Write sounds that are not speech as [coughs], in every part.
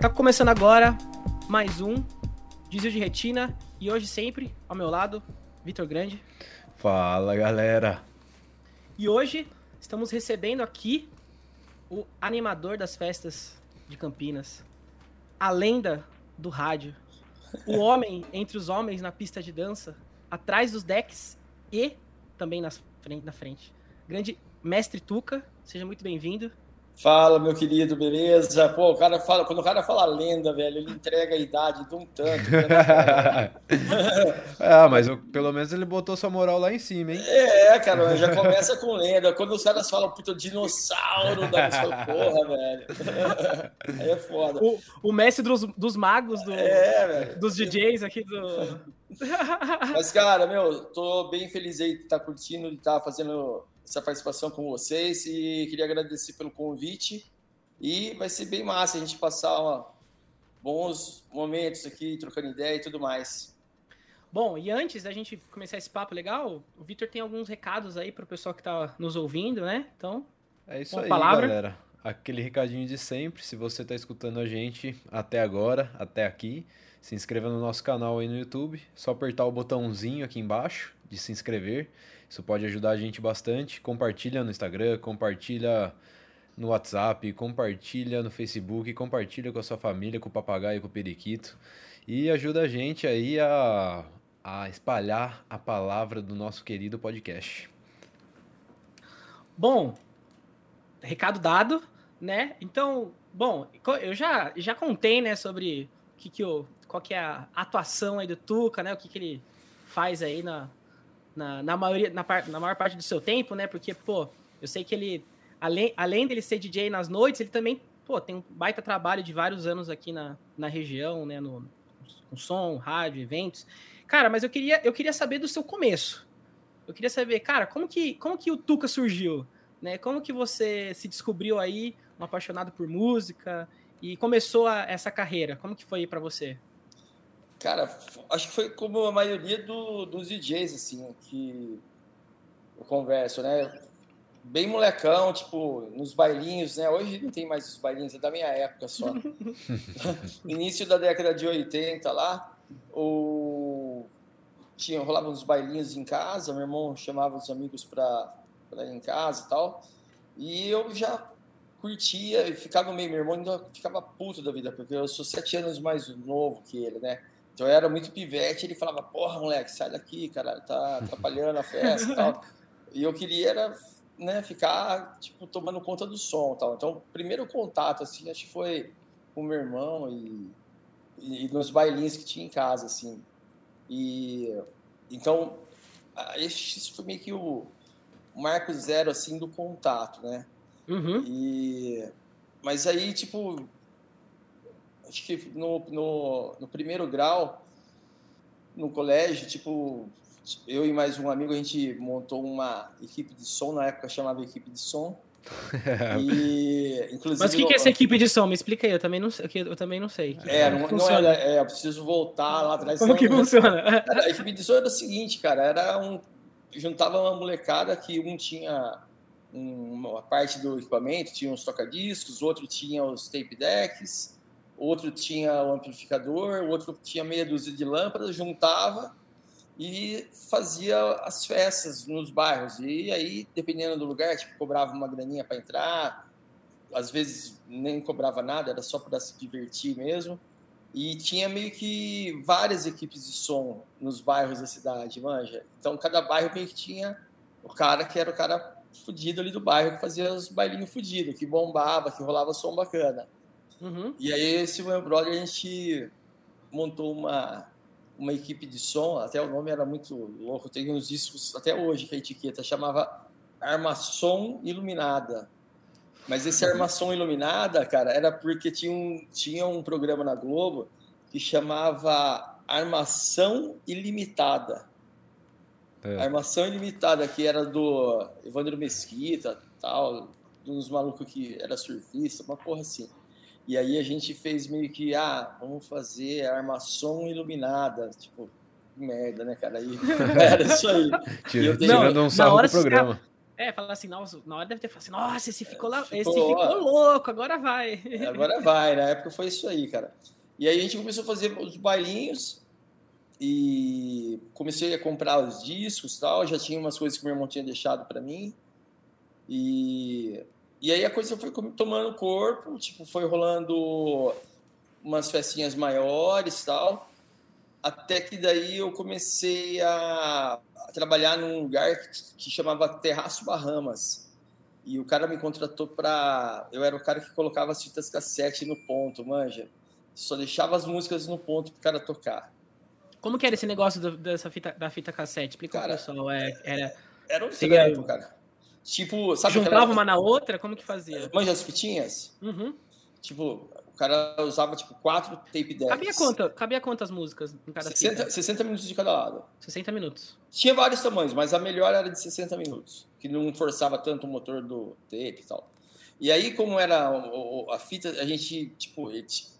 Tá começando agora mais um Desvio de Retina e hoje sempre ao meu lado, Vitor Grande. Fala galera! E hoje estamos recebendo aqui o animador das festas de Campinas, a lenda do rádio, o homem entre os homens na pista de dança, atrás dos decks e também na frente, na frente. Grande mestre Tuca, seja muito bem-vindo. Fala, meu querido, beleza? Pô, o cara fala, quando o cara fala lenda, velho, ele entrega a idade de um tanto. Né? [laughs] ah, mas eu, pelo menos ele botou sua moral lá em cima, hein? É, cara, já começa com lenda. Quando os caras falam, puta, dinossauro, da falo, porra, velho. [laughs] Aí é foda. O, o mestre dos, dos magos, do, é, dos DJs aqui do. Mas, cara, meu, tô bem feliz aí de estar tá curtindo, de estar tá fazendo essa participação com vocês e queria agradecer pelo convite. E vai ser bem massa a gente passar uma, bons momentos aqui, trocando ideia e tudo mais. Bom, e antes da gente começar esse papo legal, o Vitor tem alguns recados aí para o pessoal que está nos ouvindo, né? Então, é isso aí, palavra. galera. Aquele recadinho de sempre, se você está escutando a gente até agora, até aqui, se inscreva no nosso canal aí no YouTube, só apertar o botãozinho aqui embaixo de se inscrever. Isso pode ajudar a gente bastante. Compartilha no Instagram, compartilha no WhatsApp, compartilha no Facebook, compartilha com a sua família, com o papagaio, com o periquito. E ajuda a gente aí a, a espalhar a palavra do nosso querido podcast. Bom, recado dado, né? Então, bom, eu já, já contei, né, sobre o que, que eu, qual que é a atuação aí do Tuca, né? O que, que ele faz aí na, na, na maioria, na, na maior parte do seu tempo, né? Porque, pô, eu sei que ele, além, além dele ser DJ nas noites, ele também, pô, tem um baita trabalho de vários anos aqui na, na região, né? No, com som, rádio, eventos. Cara, mas eu queria, eu queria saber do seu começo. Eu queria saber, cara, como que, como que o Tuca surgiu? Né? Como que você se descobriu aí, um apaixonado por música, e começou a, essa carreira? Como que foi para você? Cara, acho que foi como a maioria do, dos DJs, assim, que eu converso, né? Bem molecão, tipo, nos bailinhos, né? Hoje não tem mais os bailinhos, é da minha época só. [laughs] [laughs] Início da década de 80 lá, o... tinha, rolava uns bailinhos em casa, meu irmão chamava os amigos pra, pra ir em casa e tal, e eu já curtia e ficava meio, meu irmão ainda ficava puto da vida, porque eu sou sete anos mais novo que ele, né? Então eu era muito pivete, ele falava, porra, moleque, sai daqui, cara, tá atrapalhando a festa e tal. [laughs] E eu queria era, né, ficar, tipo, tomando conta do som tal. Então, o primeiro contato, assim, acho que foi com meu irmão e, e nos bailinhos que tinha em casa, assim. E, então, esse foi meio que o marco zero, assim, do contato, né? Uhum. E, mas aí, tipo, acho que no, no, no primeiro grau, no colégio, tipo, eu e mais um amigo, a gente montou uma equipe de som, na época chamava equipe de som. [laughs] e, inclusive, Mas o que, que, é essa equipe de som? Me explica aí, eu também não sei. Eu também não sei. É, não, não era, é, eu preciso voltar lá atrás. Como que funciona? Era, a equipe de som era o seguinte, cara, era um. Juntava uma molecada que um tinha uma parte do equipamento, tinha os toca-discos, outro tinha os tape decks, outro tinha o amplificador, outro tinha meia dúzia de lâmpadas, juntava e fazia as festas nos bairros. E aí, dependendo do lugar, tipo, cobrava uma graninha para entrar, às vezes nem cobrava nada, era só para se divertir mesmo. E tinha meio que várias equipes de som nos bairros da cidade, manja. Então, cada bairro meio que tinha o cara que era o cara fudido ali do bairro, que fazia os bailinhos fudidos, que bombava, que rolava som bacana. Uhum. E aí, esse meu brother, a gente montou uma, uma equipe de som, até o nome era muito louco, tem uns discos até hoje que a etiqueta chamava Armação Iluminada. Mas esse Armação Iluminada, cara, era porque tinha um, tinha um programa na Globo que chamava Armação Ilimitada. É. Armação Ilimitada, que era do Evandro Mesquita, tal, uns malucos que era surfista, uma porra assim. E aí a gente fez meio que, ah, vamos fazer a armação iluminada. Tipo, merda, né, cara? Aí, [laughs] era isso aí. Tirando um sarro do programa. É, falar assim, nossa, na hora deve ter falado assim, nossa, esse ficou, lá, ficou, esse ficou louco, agora vai. É, agora vai, na época foi isso aí, cara. E aí a gente começou a fazer os bailinhos e comecei a comprar os discos e tal, já tinha umas coisas que meu irmão tinha deixado para mim. E, e aí a coisa foi tomando corpo, tipo, foi rolando umas festinhas maiores tal. Até que daí eu comecei a, a trabalhar num lugar que, que, chamava Terraço Bahamas. E o cara me contratou para. Eu era o cara que colocava as fitas cassete no ponto, manja. Só deixava as músicas no ponto pro cara tocar. Como que era esse negócio do, dessa fita, da fita cassete? Explica cara, pessoal. É, era, era um trampo, cara. Tipo, sabe Juntava aquela... uma na outra? Como que fazia? Manja as fitinhas? Uhum. Tipo, cara usava tipo quatro tape decks. Cabia, quanto, cabia quantas músicas em cada 60, 60 minutos de cada lado. 60 minutos. Tinha vários tamanhos, mas a melhor era de 60 minutos, que não forçava tanto o motor do tape e tal. E aí, como era a fita, a gente, tipo,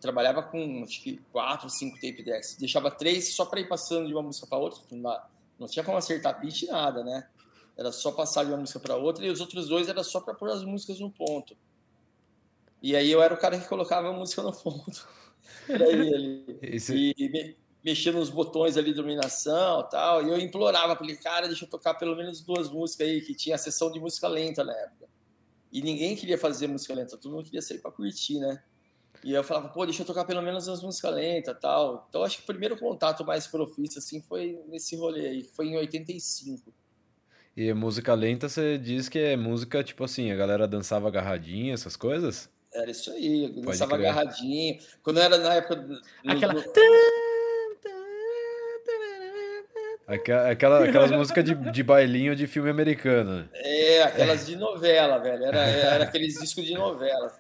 trabalhava com, acho que, quatro, cinco tape decks. Deixava três só para ir passando de uma música para outra. Não, não tinha como acertar beat, nada, né? Era só passar de uma música para outra. E os outros dois era só para pôr as músicas no ponto. E aí eu era o cara que colocava a música no fundo. [laughs] Era ele ali. Esse... E me, mexia nos botões ali de iluminação e tal. E eu implorava para ele, cara, deixa eu tocar pelo menos duas músicas aí, que tinha a sessão de música lenta na época. E ninguém queria fazer música lenta, todo mundo queria sair para curtir, né? E eu falava, pô, deixa eu tocar pelo menos as músicas lentas tal. Então acho que o primeiro contato mais profissa, assim, foi nesse rolê aí, foi em 85. E música lenta, você diz que é música, tipo assim, a galera dançava agarradinha, essas coisas? Era isso aí, eu dançava agarradinho. Quando era na época. No, Aquela. No... Aquela, aquelas músicas de, de bailinho de filme americano. É, aquelas de novela, velho. Era, era aqueles discos de novela.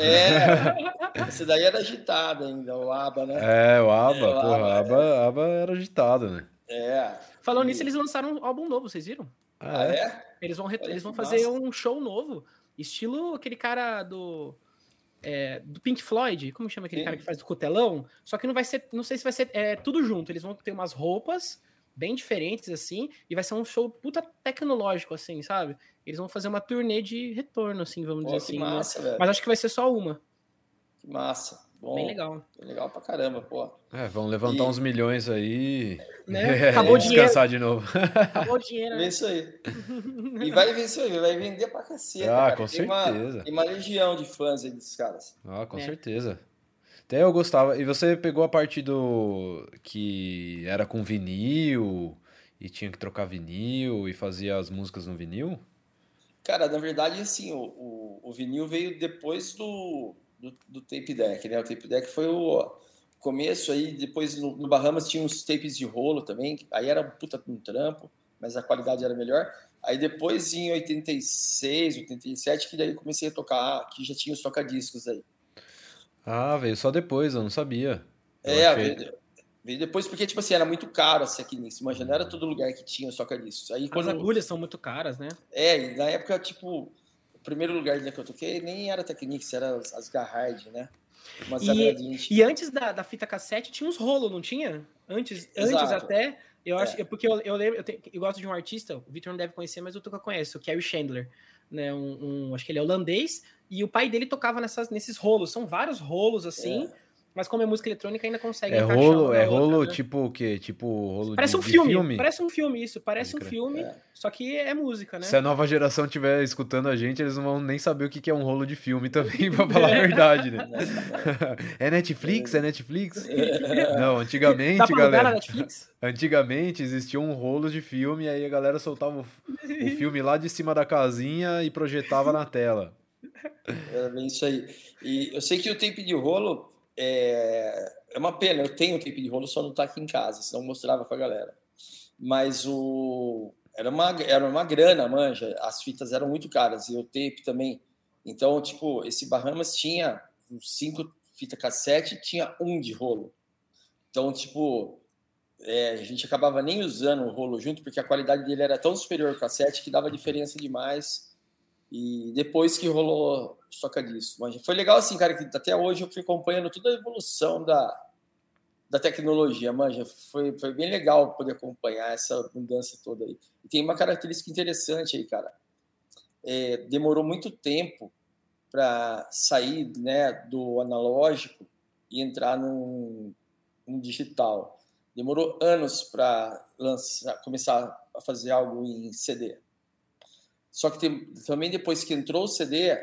É, esse daí era agitado ainda, o ABBA, né? É, o ABBA, é, o porra, ABBA. ABBA era agitado, né? É. Falando e... nisso, eles lançaram um álbum novo, vocês viram? Ah, é? Eles vão, eles vão fazer massa. um show novo. Estilo aquele cara do. É, do Pink Floyd, como chama aquele Sim. cara que faz do cotelão? Só que não vai ser, não sei se vai ser é, tudo junto. Eles vão ter umas roupas bem diferentes, assim, e vai ser um show puta tecnológico, assim, sabe? Eles vão fazer uma turnê de retorno, assim, vamos Pô, dizer assim. Né? Massa, né? Mas acho que vai ser só uma. Que massa. Bom, Bem legal. Legal pra caramba, pô. É, vão levantar e... uns milhões aí. Né? [laughs] Acabou dinheiro. Descansar de novo. Acabou o [laughs] dinheiro. Né? isso aí. [laughs] E vai ver isso aí, vai vender pra cacete. Ah, cara. com tem certeza. Uma, tem uma legião de fãs aí desses caras. Ah, com é. certeza. Até eu gostava. E você pegou a parte do. que era com vinil e tinha que trocar vinil e fazia as músicas no vinil? Cara, na verdade, assim, o, o, o vinil veio depois do do, do tape deck, né? O tape deck foi o começo aí, depois no, no, Bahamas tinha uns tapes de rolo também, aí era puta um trampo, mas a qualidade era melhor. Aí depois em 86, 87, que daí comecei a tocar, que já tinha os tocadiscos aí. Ah, veio só depois, eu não sabia. Eu é, achei... veio, veio, depois porque, tipo assim, era muito caro essa aqui nisso, mas não era todo lugar que tinha os tocadiscos. Aí, quando... As agulhas são muito caras, né? É, e na época, tipo, primeiro lugar que eu toquei nem era Technics, era as, as né? E, e antes da, da fita cassete tinha uns rolos, não tinha? Antes, antes até, eu acho, é. porque eu, eu lembro, eu, tenho, eu, gosto de um artista, o Victor não deve conhecer, mas o Tuca conhece, o Kerry Chandler, né? Um, um, acho que ele é holandês, e o pai dele tocava nessas, nesses rolos, são vários rolos assim. É mas como é música eletrônica, ainda consegue É rolo, é rolo outra, né? tipo o quê? Tipo rolo Parece de, um filme, filme, Parece um filme, isso. Parece um filme, é. só que é música, né? Se a nova geração estiver escutando a gente, eles não vão nem saber o que é um rolo de filme também, [laughs] pra falar a verdade, né? [laughs] é Netflix? É Netflix? [laughs] Não, antigamente, Dá pra galera. Netflix? Antigamente existia um rolo de filme, aí a galera soltava o, o filme lá de cima da casinha e projetava na tela. Era bem isso aí. E eu sei que o tempo de rolo é, é uma pena, eu tenho tape de rolo, só não tá aqui em casa, senão eu mostrava pra galera. Mas o era uma, era uma grana, manja, as fitas eram muito caras, e o tape também. Então, tipo, esse Bahamas tinha cinco fita cassete tinha um de rolo. Então, tipo, é, a gente acabava nem usando o rolo junto, porque a qualidade dele era tão superior ao cassete que dava diferença demais e depois que rolou soca disso. Mas foi legal assim, cara, que até hoje eu fui acompanhando toda a evolução da, da tecnologia, manja. Foi, foi bem legal poder acompanhar essa mudança toda aí. E tem uma característica interessante aí, cara. É, demorou muito tempo para sair né, do analógico e entrar no, no digital. Demorou anos para começar a fazer algo em CD. Só que tem, também depois que entrou o CD,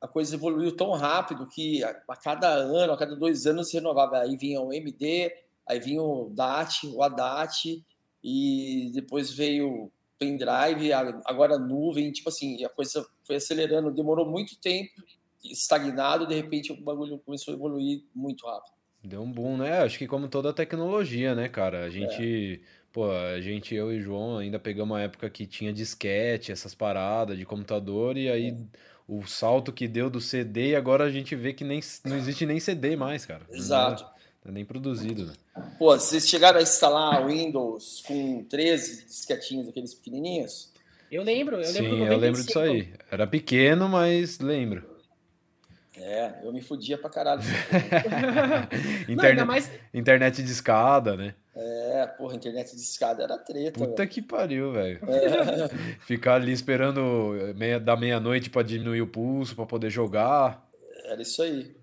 a coisa evoluiu tão rápido que a, a, cada ano, a cada dois anos se renovava. Aí vinha o MD, aí vinha o DAT, o ADAT, e depois veio o pendrive, agora nuvem, tipo assim, a coisa foi acelerando, demorou muito tempo, estagnado, de repente o bagulho começou a evoluir muito rápido. Deu um boom, né? Acho que como toda tecnologia, né, cara? A gente, é. pô, a gente, eu e João ainda pegamos uma época que tinha disquete, essas paradas de computador, e aí é. O salto que deu do CD, e agora a gente vê que nem, não existe nem CD mais, cara. Exato. Não é, nem produzido, né? Pô, vocês chegaram a instalar Windows com 13 disquetinhos, aqueles pequenininhos? Eu lembro, eu lembro. Sim, eu lembro disso aí. Era pequeno, mas lembro. É, eu me fudia pra caralho. internet, [laughs] Não, mais... internet de escada, né? É, porra, internet de escada era treta. Puta véio. que pariu, velho. É. [laughs] Ficar ali esperando meia, da meia-noite pra diminuir o pulso, pra poder jogar. Era isso aí.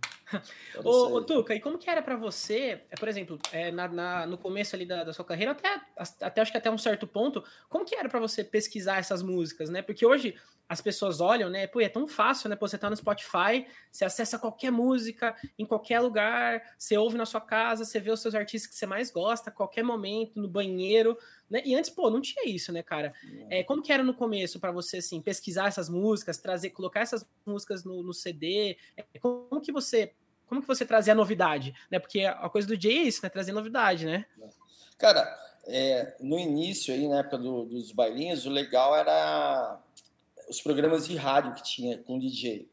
Ô, ô, Tuca, e como que era para você, é, por exemplo, é, na, na, no começo ali da, da, sua carreira, até, até acho que até um certo ponto, como que era para você pesquisar essas músicas, né? Porque hoje as pessoas olham, né? Pô, é tão fácil, né? Pô, você tá no Spotify, você acessa qualquer música, em qualquer lugar, você ouve na sua casa, você vê os seus artistas que você mais gosta, a qualquer momento, no banheiro, né? E antes, pô, não tinha isso, né, cara? É, como que era no começo para você, assim, pesquisar essas músicas, trazer, colocar essas músicas no, no CD? É, como que você como que você trazia a novidade? Né? Porque a coisa do Jay é isso, né? Trazer novidade, né? Cara, é, no início aí, na época do, dos bailinhos, o legal era os programas de rádio que tinha com DJ.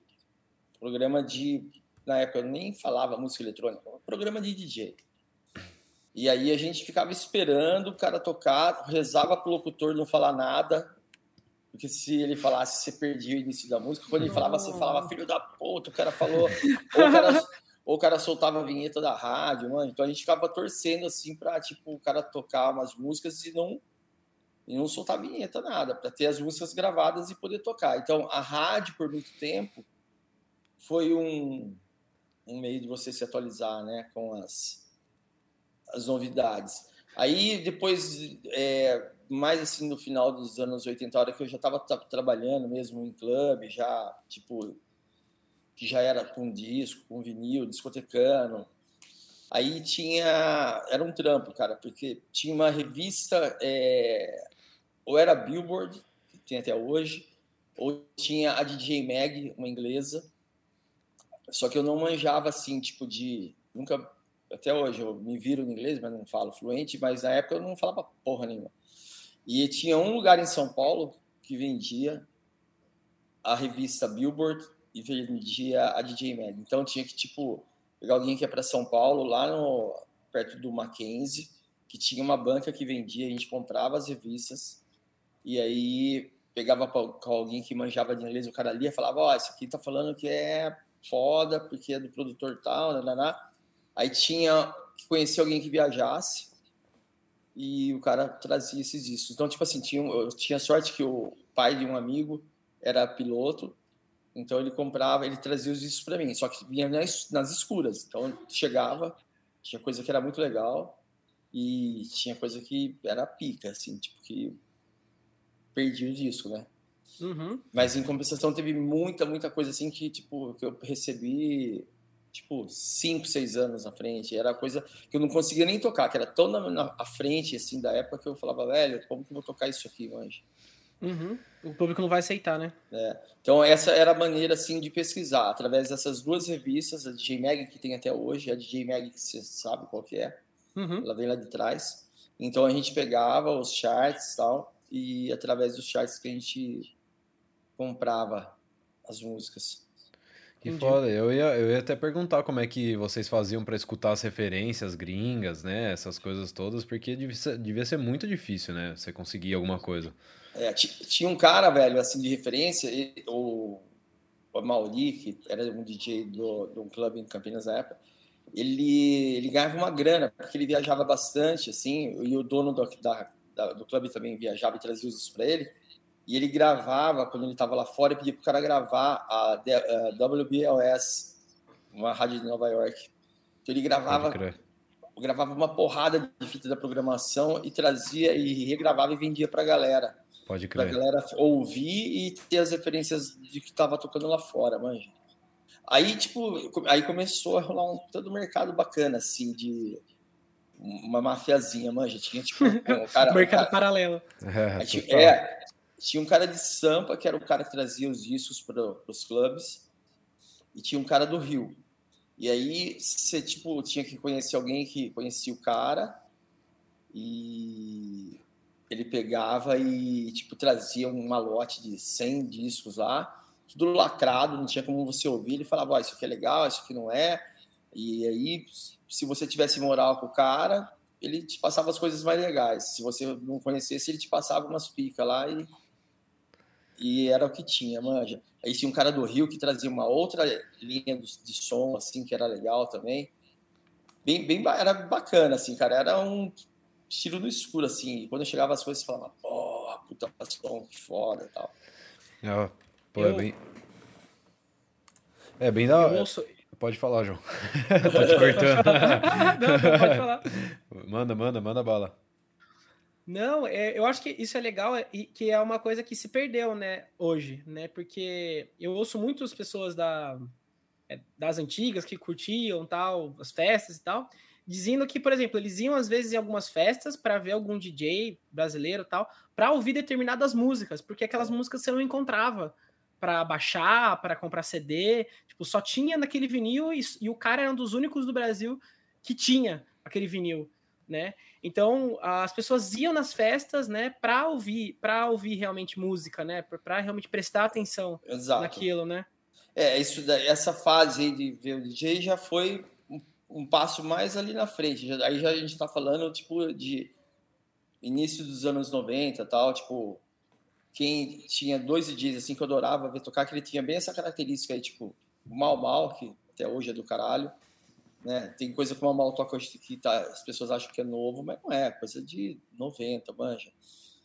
Programa de. Na época eu nem falava música eletrônica, programa de DJ. E aí a gente ficava esperando o cara tocar, rezava pro locutor não falar nada, porque se ele falasse, você perdia o início da música. Quando ele falava, você falava, filho da puta, o cara falou. Ou o cara, [laughs] ou o cara soltava a vinheta da rádio, mano. Então a gente ficava torcendo assim pra, tipo, o cara tocar umas músicas e não e não soltar vinheta, nada, para ter as músicas gravadas e poder tocar. Então, a rádio, por muito tempo, foi um, um meio de você se atualizar né, com as, as novidades. Aí, depois, é, mais assim, no final dos anos 80, a hora que eu já estava trabalhando mesmo em clube, já, tipo, que já era com disco, com vinil, discotecano, Aí tinha. Era um trampo, cara, porque tinha uma revista é, ou era Billboard, que tem até hoje, ou tinha a DJ Mag, uma inglesa. Só que eu não manjava assim, tipo de. Nunca. Até hoje eu me viro em inglês, mas não falo fluente, mas na época eu não falava porra nenhuma. E tinha um lugar em São Paulo que vendia a revista Billboard e vendia a DJ Mag. Então tinha que, tipo, pegar alguém que ia para São Paulo, lá no, perto do Mackenzie, que tinha uma banca que vendia, a gente comprava as revistas e aí pegava com alguém que manjava de inglês, o cara lia e falava, ó, oh, esse aqui tá falando que é foda, porque é do produtor tal, nananá. Aí tinha que conhecer alguém que viajasse e o cara trazia esses discos. Então, tipo assim, tinha, eu tinha sorte que o pai de um amigo era piloto, então ele comprava, ele trazia os discos para mim, só que vinha nas, nas escuras. Então chegava, tinha coisa que era muito legal e tinha coisa que era pica, assim, tipo que perdi o disco, né? Uhum. Mas em compensação teve muita, muita coisa assim que, tipo, que eu recebi, tipo, cinco, seis anos na frente. Era coisa que eu não conseguia nem tocar, que era tão na, na frente, assim, da época que eu falava, velho, como que eu vou tocar isso aqui, manja? Uhum. O público não vai aceitar, né? É. Então essa era a maneira, assim, de pesquisar, através dessas duas revistas, a DJ Mag que tem até hoje, a DJ Mag que você sabe qual que é, uhum. ela vem lá de trás. Então a gente pegava os charts e tal, e através dos charts que a gente comprava as músicas. Que Entendi. foda. Eu ia, eu ia até perguntar como é que vocês faziam para escutar as referências gringas, né? Essas coisas todas, porque devia ser, devia ser muito difícil, né? Você conseguir alguma coisa. É, tinha um cara, velho, assim, de referência, o, o Mauri, que era um DJ do, de um clube em Campinas na época, ele, ele ganhava uma grana, porque ele viajava bastante, assim, e o dono do, da, da, do clube também viajava e trazia os para ele. E ele gravava, quando ele estava lá fora, e pedia para o cara gravar a, WBLS, uma rádio de Nova York. Então ele gravava, gravava uma porrada de fita da programação e trazia e regravava e vendia para a galera. Pode crer. Pra galera ouvir e ter as referências de que estava tocando lá fora, manja. Aí, tipo, aí começou a rolar um todo mercado bacana, assim, de uma mafiazinha, manja. Tinha, tipo, [laughs] um cara. mercado um cara, paralelo. É, tinha, é, tinha um cara de Sampa, que era o cara que trazia os discos para os clubes, e tinha um cara do Rio. E aí você, tipo, tinha que conhecer alguém que conhecia o cara, e ele pegava e, tipo, trazia um malote de 100 discos lá, tudo lacrado, não tinha como você ouvir. Ele falava, isso aqui é legal, isso aqui não é. E aí, se você tivesse moral com o cara, ele te passava as coisas mais legais. Se você não conhecesse, ele te passava umas picas lá e, e era o que tinha, manja. Aí tinha um cara do Rio que trazia uma outra linha de som, assim, que era legal também. Bem, bem, era bacana, assim, cara. Era um tiro no escuro, assim. E quando eu chegava as coisas, eu falava, porra, puta som, que foda e tal. É, pô, é eu... é bem. É bem da. Ouço... Pode falar, João. [laughs] Pode cortando. não, não, pode falar. Manda, manda, manda bala. Não, é, eu acho que isso é legal e é, que é uma coisa que se perdeu, né, hoje, né? Porque eu ouço muitas pessoas da, é, das antigas que curtiam tal, as festas e tal, dizendo que, por exemplo, eles iam às vezes em algumas festas para ver algum DJ brasileiro tal, para ouvir determinadas músicas, porque aquelas músicas você não encontrava para baixar, para comprar CD, tipo, só tinha naquele vinil e, e, o cara era um dos únicos do Brasil que tinha aquele vinil, né? Então, as pessoas iam nas festas, né, para ouvir, para ouvir realmente música, né, para realmente prestar atenção Exato. naquilo, né? É, isso daí, essa fase aí de ver o DJ já foi um passo mais ali na frente. Aí já a gente está falando, tipo, de início dos anos 90 tal, tipo, quem tinha dois DJs, assim, que eu adorava ver tocar, que ele tinha bem essa característica aí, tipo, o Mal Mal, que até hoje é do caralho, né? Tem coisa que o Mal Mal toca hoje que tá, as pessoas acham que é novo, mas não é, coisa de 90, manja.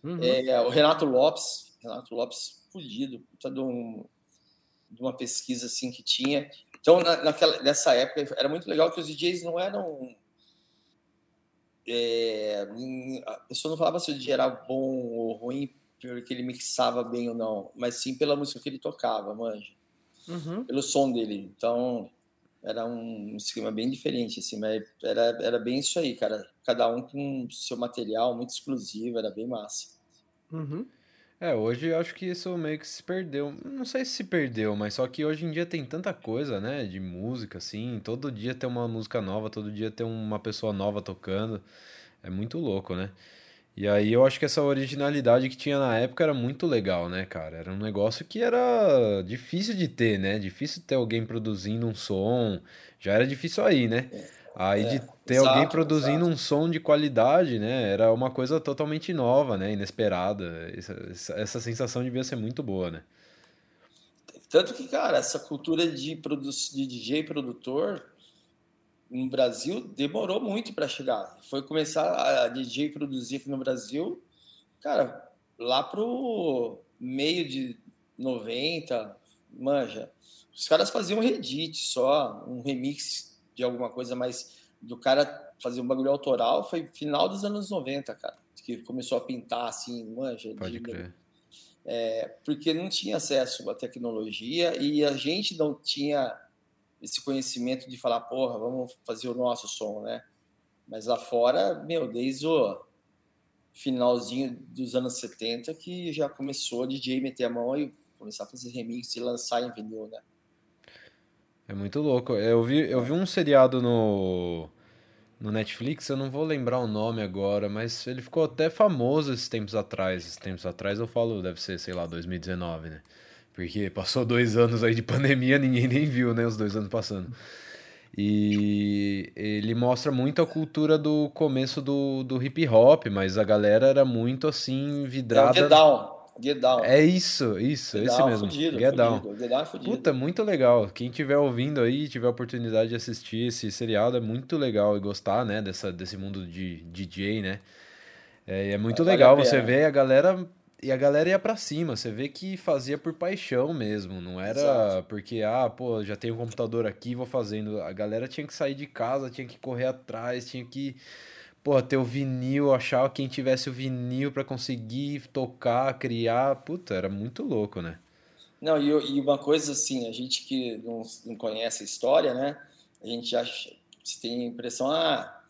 Uhum. É, o Renato Lopes, Renato Lopes fudido, puta de, um, de uma pesquisa, assim, que tinha, então, na, naquela, nessa época, era muito legal que os DJs não eram. É, a pessoa não falava se o DJ era bom ou ruim porque ele mixava bem ou não, mas sim pela música que ele tocava, manja. Uhum. Pelo som dele. Então, era um esquema bem diferente, assim, mas era, era bem isso aí, cara. Cada um com seu material muito exclusivo, era bem massa. Uhum. É, hoje eu acho que isso meio que se perdeu. Não sei se se perdeu, mas só que hoje em dia tem tanta coisa, né? De música, assim. Todo dia tem uma música nova, todo dia tem uma pessoa nova tocando. É muito louco, né? E aí eu acho que essa originalidade que tinha na época era muito legal, né, cara? Era um negócio que era difícil de ter, né? Difícil ter alguém produzindo um som. Já era difícil aí, né? Aí é, de ter exato, alguém produzindo exato. um som de qualidade, né? Era uma coisa totalmente nova, né? Inesperada. Essa, essa sensação devia ser muito boa, né? Tanto que, cara, essa cultura de, de DJ produtor no Brasil demorou muito para chegar. Foi começar a DJ produzir no Brasil, cara, lá pro meio de 90, manja. Os caras faziam um Reddit só, um remix de alguma coisa mais do cara fazer um bagulho autoral foi final dos anos 90, cara, que começou a pintar assim, manja, Pode de, crer. É, porque não tinha acesso à tecnologia e a gente não tinha esse conhecimento de falar, porra, vamos fazer o nosso som, né? Mas lá fora, meu, desde o finalzinho dos anos 70 que já começou a DJ meter a mão e começar a fazer remix e lançar em vinil, né? É muito louco. Eu vi, eu vi um seriado no, no Netflix, eu não vou lembrar o nome agora, mas ele ficou até famoso esses tempos atrás. Esses tempos atrás eu falo, deve ser, sei lá, 2019, né? Porque passou dois anos aí de [laughs] pandemia, ninguém nem viu, né? Os dois anos passando. E ele mostra muito a cultura do começo do, do hip hop, mas a galera era muito assim, vidrada. É The Down. Get Down. É isso, isso, Get esse Down, mesmo. fudido, Get fudido. Down. Get Down é fudido. Puta, muito legal. Quem tiver ouvindo aí, tiver a oportunidade de assistir esse seriado, é muito legal e gostar, né, dessa, desse mundo de DJ, né? É, é muito legal você ver a galera. E a galera ia pra cima, você vê que fazia por paixão mesmo, não era Exato. porque, ah, pô, já tenho um computador aqui, vou fazendo. A galera tinha que sair de casa, tinha que correr atrás, tinha que, pô, ter o vinil, achar quem tivesse o vinil pra conseguir tocar, criar. Puta, era muito louco, né? Não, e, e uma coisa assim, a gente que não, não conhece a história, né? A gente acha, se tem a impressão, ah,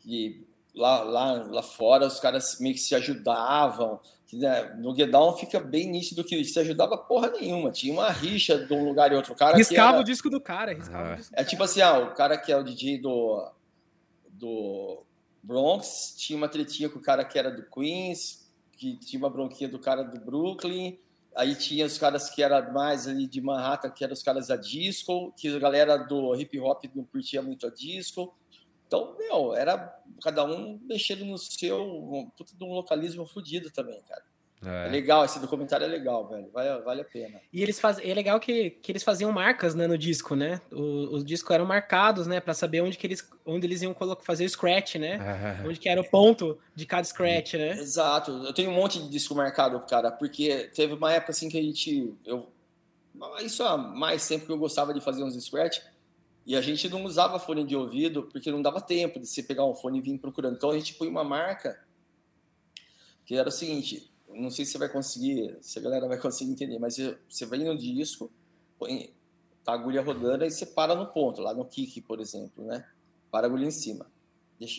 que lá, lá, lá fora os caras meio que se ajudavam. Que, né, no Guedão fica bem nítido que se ajudava porra nenhuma. Tinha uma rixa de um lugar e outro. O cara que Riscava era- o disco do cara, riscava Ah. o disco. É tipo assim, ah, o cara que é o DJ do, do Bronx tinha uma tretinha com o cara que era do Queens, que tinha uma bronquinha do cara do Brooklyn. Aí tinha os caras que era mais ali de Manhattan, que eram os caras da disco, que a galera do hip hop não curtia muito a disco. Então, meu, era cada um mexendo no seu, um puta de um localismo fodido também, cara. É. É. legal, esse documentário é legal, velho. Vale, vale a pena. E eles faz... é legal que, que eles faziam marcas né, no disco, né? O- os discos eram marcados, né? Pra saber onde, que eles, onde eles iam colocar, fazer o scratch, né? Onde que era o ponto de cada scratch, né? Exato. Eu tenho um monte de disco marcado, cara, porque teve uma época assim que a gente. Eu, isso há mais tempo que eu gostava de fazer uns scratch. E a gente não usava fone de ouvido porque não dava tempo de você pegar um fone e vir procurando. Então a gente põe uma marca que era o seguinte: não sei se você vai conseguir, se a galera vai conseguir entender, mas você vai no disco, põe tá a agulha rodando e você para no ponto, lá no kick, por exemplo, né? Para a agulha em cima.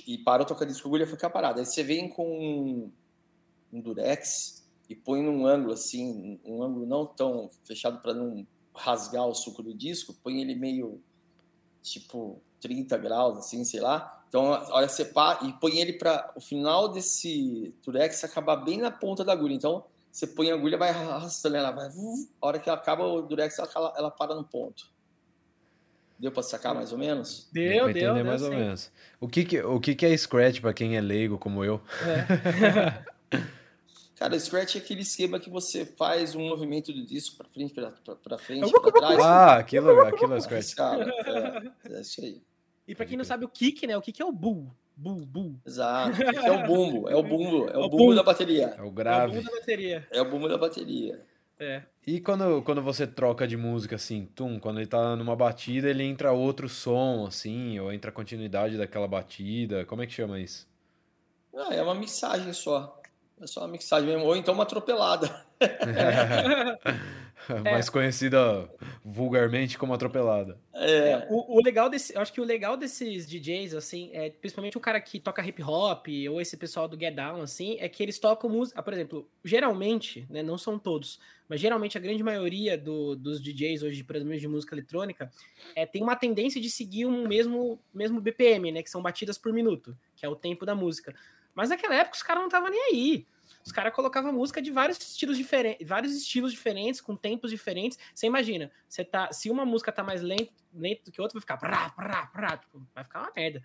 E para o tocadisco, a agulha fica parada. Aí você vem com um, um durex e põe num ângulo assim, um ângulo não tão fechado para não rasgar o suco do disco, põe ele meio tipo 30 graus, assim, sei lá. Então, olha, você pá, e põe ele para o final desse durex acabar bem na ponta da agulha. Então, você põe a agulha, vai arrastando ela, vai. uh, A hora que ela acaba o durex, ela, ela para no ponto. Deu para sacar mais ou menos? Deu Deu, pra deu, entender deu mais ou sim. menos. O que que, o que que é Scratch pra quem é leigo como eu? É. [laughs] [laughs] Cara, Scratch é aquele esquema que você faz um movimento do disco para frente, para frente, É o para trás. Ah, aquilo, aquilo é Scratch. Cara, é, é isso aí. E pra quem não sabe o kick, né? O kick é o bull. Bull, bull. Exato. É o bumbo, é o bumbo, é o o bumbo bumbo. da bateria. É o É o grave. bull da bateria. É o bumbo da bateria. É. E quando, quando você troca de música, assim, tum, quando ele tá numa batida, ele entra outro som, assim, ou entra a continuidade daquela batida, como é que chama isso? Ah, é uma mixagem só. É só uma mixagem mesmo. Ou então uma atropelada. [laughs] Mais conhecida vulgarmente como atropelada. É, O, o legal desse, eu acho que o legal desses DJs, assim, é principalmente o cara que toca hip hop ou esse pessoal do Get Down, assim, é que eles tocam música, por exemplo, geralmente, né, não são todos, mas geralmente a grande maioria do- dos DJs hoje, por exemplo, de música eletrônica, é, tem uma tendência de seguir um mesmo, mesmo BPM, né, que são batidas por minuto, que é o tempo da música. Mas naquela época os caras não estavam nem aí. Os caras colocavam música de vários estilos diferentes, vários estilos diferentes, com tempos diferentes. Você imagina, você tá, se uma música tá mais lenta, lenta do que outra, vai ficar prá, prá, prá, tipo, vai ficar uma merda.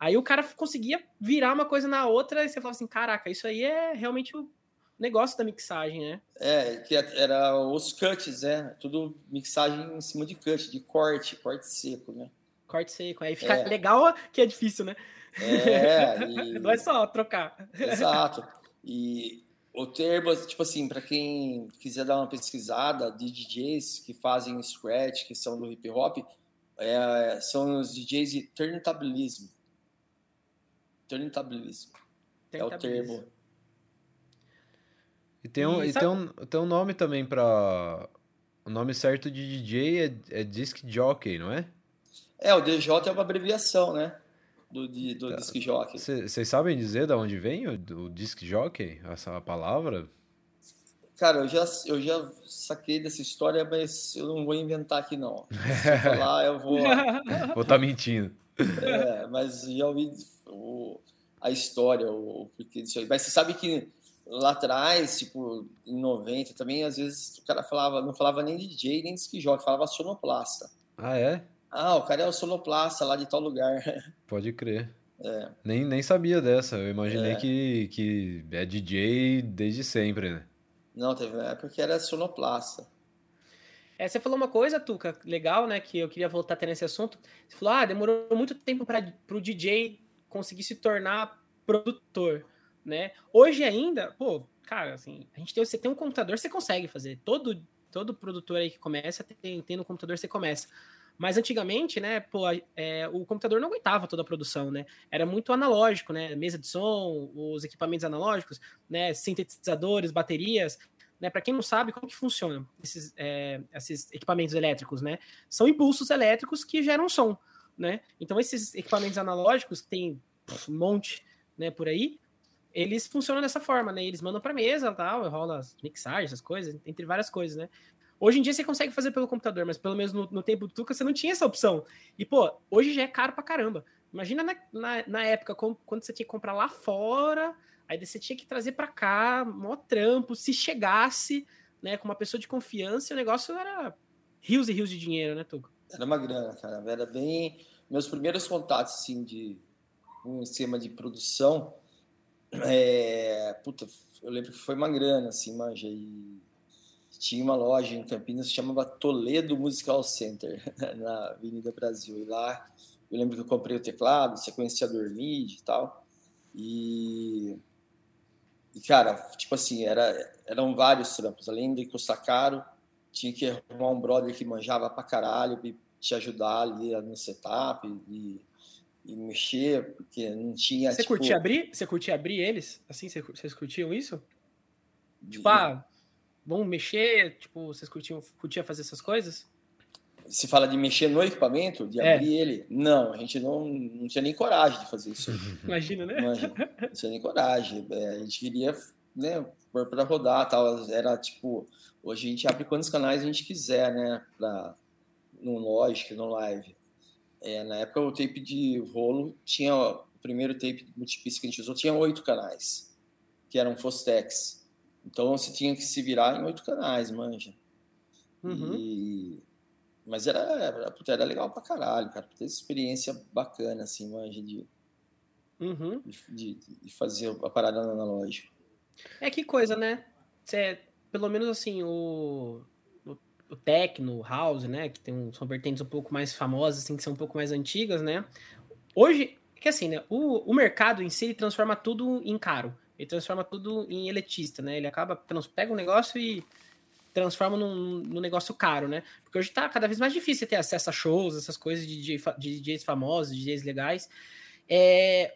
Aí o cara conseguia virar uma coisa na outra e você falava assim, caraca, isso aí é realmente o negócio da mixagem, né? é, que era os cuts, né? Tudo mixagem em cima de cut, de corte, corte seco, né? Corte seco. Aí fica É. legal que é difícil, né? É, [laughs] e... Não é só trocar. Exato. E o termo, tipo assim, para quem quiser dar uma pesquisada de DJs que fazem scratch, que são do hip hop, é, são os DJs de turntablismo. Turntablismo é o termo. E tem um, E e tem um, tem um nome também pra. O nome certo de DJ é, é Disc Jockey, não é? É, o DJ é uma abreviação, né? Do, de, do Tá. disc jockey. Vocês sabem dizer de onde vem o, o Disc Jockey? Essa palavra? Cara, eu já, eu já saquei dessa história, mas eu não vou inventar aqui, não. Se eu falar, eu vou. [laughs] Ou tá mentindo? É, mas já ouvi o- a história, o, o porquê disso aí. Mas você sabe que lá atrás, tipo, em 90 também, às vezes o cara falava, não falava nem DJ, nem disc jockey, falava sonoplasta. Ah, é? Ah, o cara é o sonoplasta lá de tal lugar. [laughs] Pode crer. É. Nem, nem sabia dessa. Eu imaginei É. que, que é DJ desde sempre, né? Não, teve uma época que era sonoplasta. É, você falou uma coisa, Tuca, legal, né? Que eu queria voltar até nesse assunto. Você falou, ah, demorou muito tempo para o DJ conseguir se tornar produtor, né? Hoje ainda, pô, cara, assim, a gente tem, você tem um computador, você consegue fazer. Todo, todo produtor aí que começa, tem, tem no computador, você começa. Mas antigamente, né, pô, é, o computador não aguentava toda a produção, né? Era muito analógico, né? Mesa de som, os equipamentos analógicos, né? Sintetizadores, baterias. Né, para quem não sabe, como que funciona esses, é, esses equipamentos elétricos, né? São impulsos elétricos que geram som, né? Então, esses equipamentos analógicos, que tem um monte né, por aí, eles funcionam dessa forma, né? Eles mandam para mesa, tal, rola mixagem, essas coisas, entre várias coisas, né? Hoje em dia você consegue fazer pelo computador, mas pelo menos no, no tempo do Tuca você não tinha essa opção. E, pô, hoje já é caro pra caramba. Imagina na, na, na época, quando você tinha que comprar lá fora, aí você tinha que trazer para cá, mó trampo, se chegasse, né, com uma pessoa de confiança, o negócio era rios e rios de dinheiro, né, Tuca? Era uma grana, cara. Era bem. Meus primeiros contatos, assim, de um esquema de produção, é... Puta, eu lembro que foi uma grana, assim, manja, e tinha uma loja em Campinas que chamava Toledo Musical Center, [laughs] na Avenida Brasil. E lá eu lembro que eu comprei o teclado, sequenciador MIDI e tal. E, e cara, tipo assim, era, eram vários trampos. Além de custar caro, tinha que arrumar um brother que manjava pra caralho e te ajudar ali no setup e, e mexer, porque não tinha. Você tipo... curtia abrir? Você curtia abrir eles? Assim, vocês curtiam isso? Tipo, ah, vamos mexer? Tipo, vocês curtiam, curtiam fazer essas coisas? Se fala de mexer no equipamento, de é. abrir ele, não, a gente não, não tinha nem coragem de fazer isso. [laughs] Imagina, né? Imagina, não tinha nem coragem. É, a gente queria né, pôr para rodar tal. Era tipo, hoje a gente abre quantos canais a gente quiser, né? Pra, no Logic, no Live. É, na época o tape de rolo tinha o primeiro tape de multipista que a gente usou tinha oito canais, que eram Fostex. Então você tinha que se virar em oito canais, manja. Uhum. E... Mas era, era, era, legal pra caralho, cara. Ter experiência bacana, assim, manja, de, uhum. de, de, fazer a parada analógica. É que coisa, né? Cê, pelo menos assim, o, o, o techno, o house, né? Que tem um, são vertentes um pouco mais famosas, assim, que são um pouco mais antigas, né? Hoje, que assim, né? O, o mercado em si transforma tudo em caro ele transforma tudo em elitista, né? Ele acaba, pega um negócio e transforma num, num, negócio caro, né? Porque hoje tá cada vez mais difícil ter acesso a shows, essas coisas de, de, de DJs famosos, de DJs legais. É,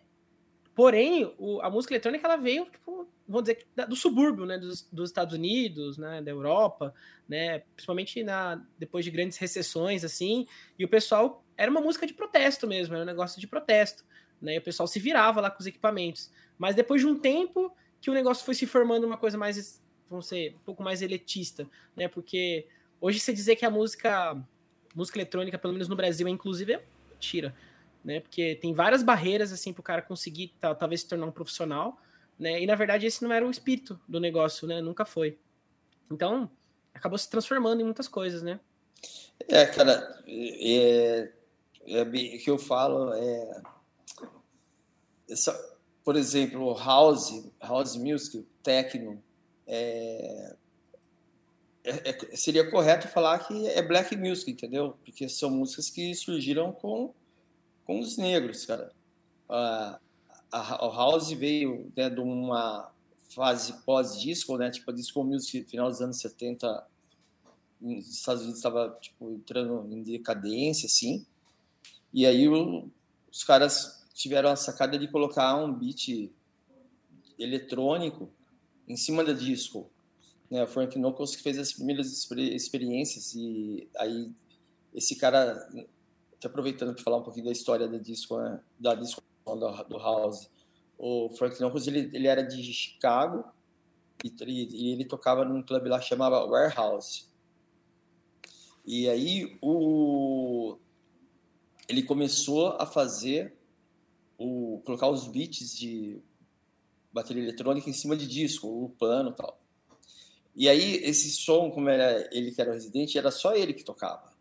porém, o, a música eletrônica ela veio, tipo, vamos dizer, do subúrbio, né? Dos, dos, Estados Unidos, né? Da Europa, né? Principalmente na, depois de grandes recessões, assim. E o pessoal era uma música de protesto mesmo, era um negócio de protesto, né? E o pessoal se virava lá com os equipamentos. Mas depois de um tempo que o negócio foi se formando uma coisa mais, vamos ser, um pouco mais elitista, né? Porque hoje você dizer que a música, música eletrônica, pelo menos no Brasil, é inclusive é mentira, né? Porque tem várias barreiras assim para o cara conseguir talvez se tornar um profissional, né? E na verdade esse não era o espírito do negócio, né? Nunca foi. Então acabou se transformando em muitas coisas, né? É, cara, é, é, é que eu falo é essa, por exemplo, house, house music, techno, é, é, é, seria correto falar que é black music, entendeu? Porque são músicas que surgiram com, com os negros, cara. A, house veio né, de uma fase pós-disco, né? Tipo, a disco music, final dos anos 70, nos Estados Unidos estava tipo, entrando em decadência, assim. E aí o, os caras tiveram a sacada de colocar um beat eletrônico em cima da disco. Né? O Frank Knuckles que fez as primeiras experiências e aí esse cara, aproveitando para falar um pouquinho da história da disco, né? da disco do House, o Frank Knuckles ele, ele era de Chicago e, e ele tocava num clube lá que chamava Warehouse. E aí o ele começou a fazer o, colocar os beats de bateria eletrônica em cima de disco, o plano e tal. E aí, esse som, como era ele que era o residente, era só ele que tocava.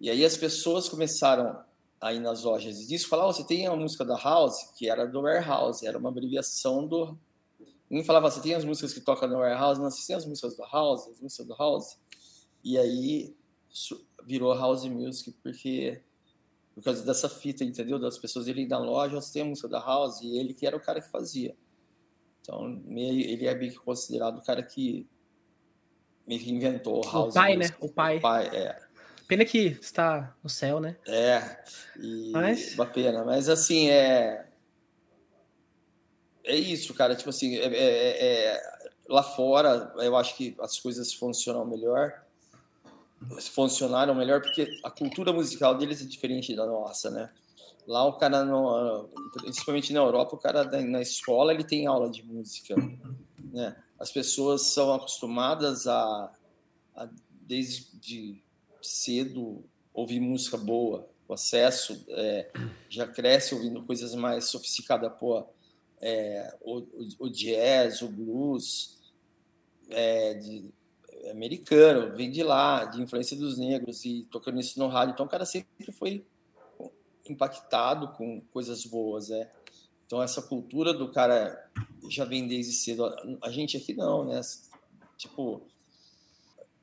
E aí as pessoas começaram a ir nas lojas de disco falar: oh, você tem a música da House, que era do Warehouse, era uma abreviação do, ninguém falava, você tem as músicas que tocam no Warehouse? Não, você tem as músicas do House, as músicas do House. E aí virou House Music, porque por causa dessa fita, entendeu? Das pessoas irem na loja, você tem a música da House, e ele que era o cara que fazia. Então, ele é bem considerado o cara que inventou House. O pai, né? Music. né? O pai. O pai, é. Pena que está no céu, né? É, e mas... uma pena. Mas assim, é. É isso, cara. Tipo assim, é, é, é... lá fora eu acho que as coisas funcionam melhor. Funcionaram melhor porque a cultura musical deles é diferente da nossa, né? Lá o cara, no, principalmente na Europa, o cara na escola ele tem aula de música, né? As pessoas são acostumadas a, a desde cedo ouvir música boa, o acesso é, já cresce ouvindo coisas mais sofisticadas, pô, é, o, o, jazz, o blues, é, de, americano, vem de lá, de influência dos negros e tocando isso no rádio. Então, o cara sempre foi impactado com coisas boas, é. Então, essa cultura do cara já vem desde cedo. A gente aqui não, né? Tipo,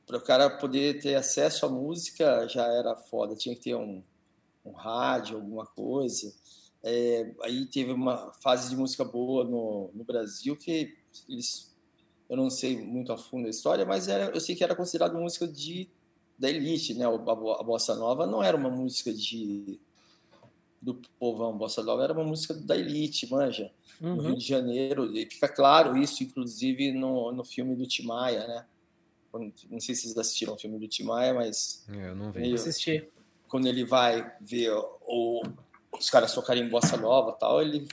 para o cara poder ter acesso à música já era foda, tinha que ter um, um rádio, alguma coisa. É, aí teve uma fase de música boa no, no Brasil que eles, eu não sei muito a fundo a história, mas era, eu sei que era considerado música de da elite, né? A, a bossa nova não era uma música de do povão, bossa nova era uma música da elite, manja. Uhum. No Rio de Janeiro, e fica claro isso, inclusive no, no filme do Timaya, né? Não sei se vocês assistiram o filme do Tim Maia, mas. É, eu não vi. Assisti. Quando ele vai ver o, os caras tocarem em bossa nova tal, ele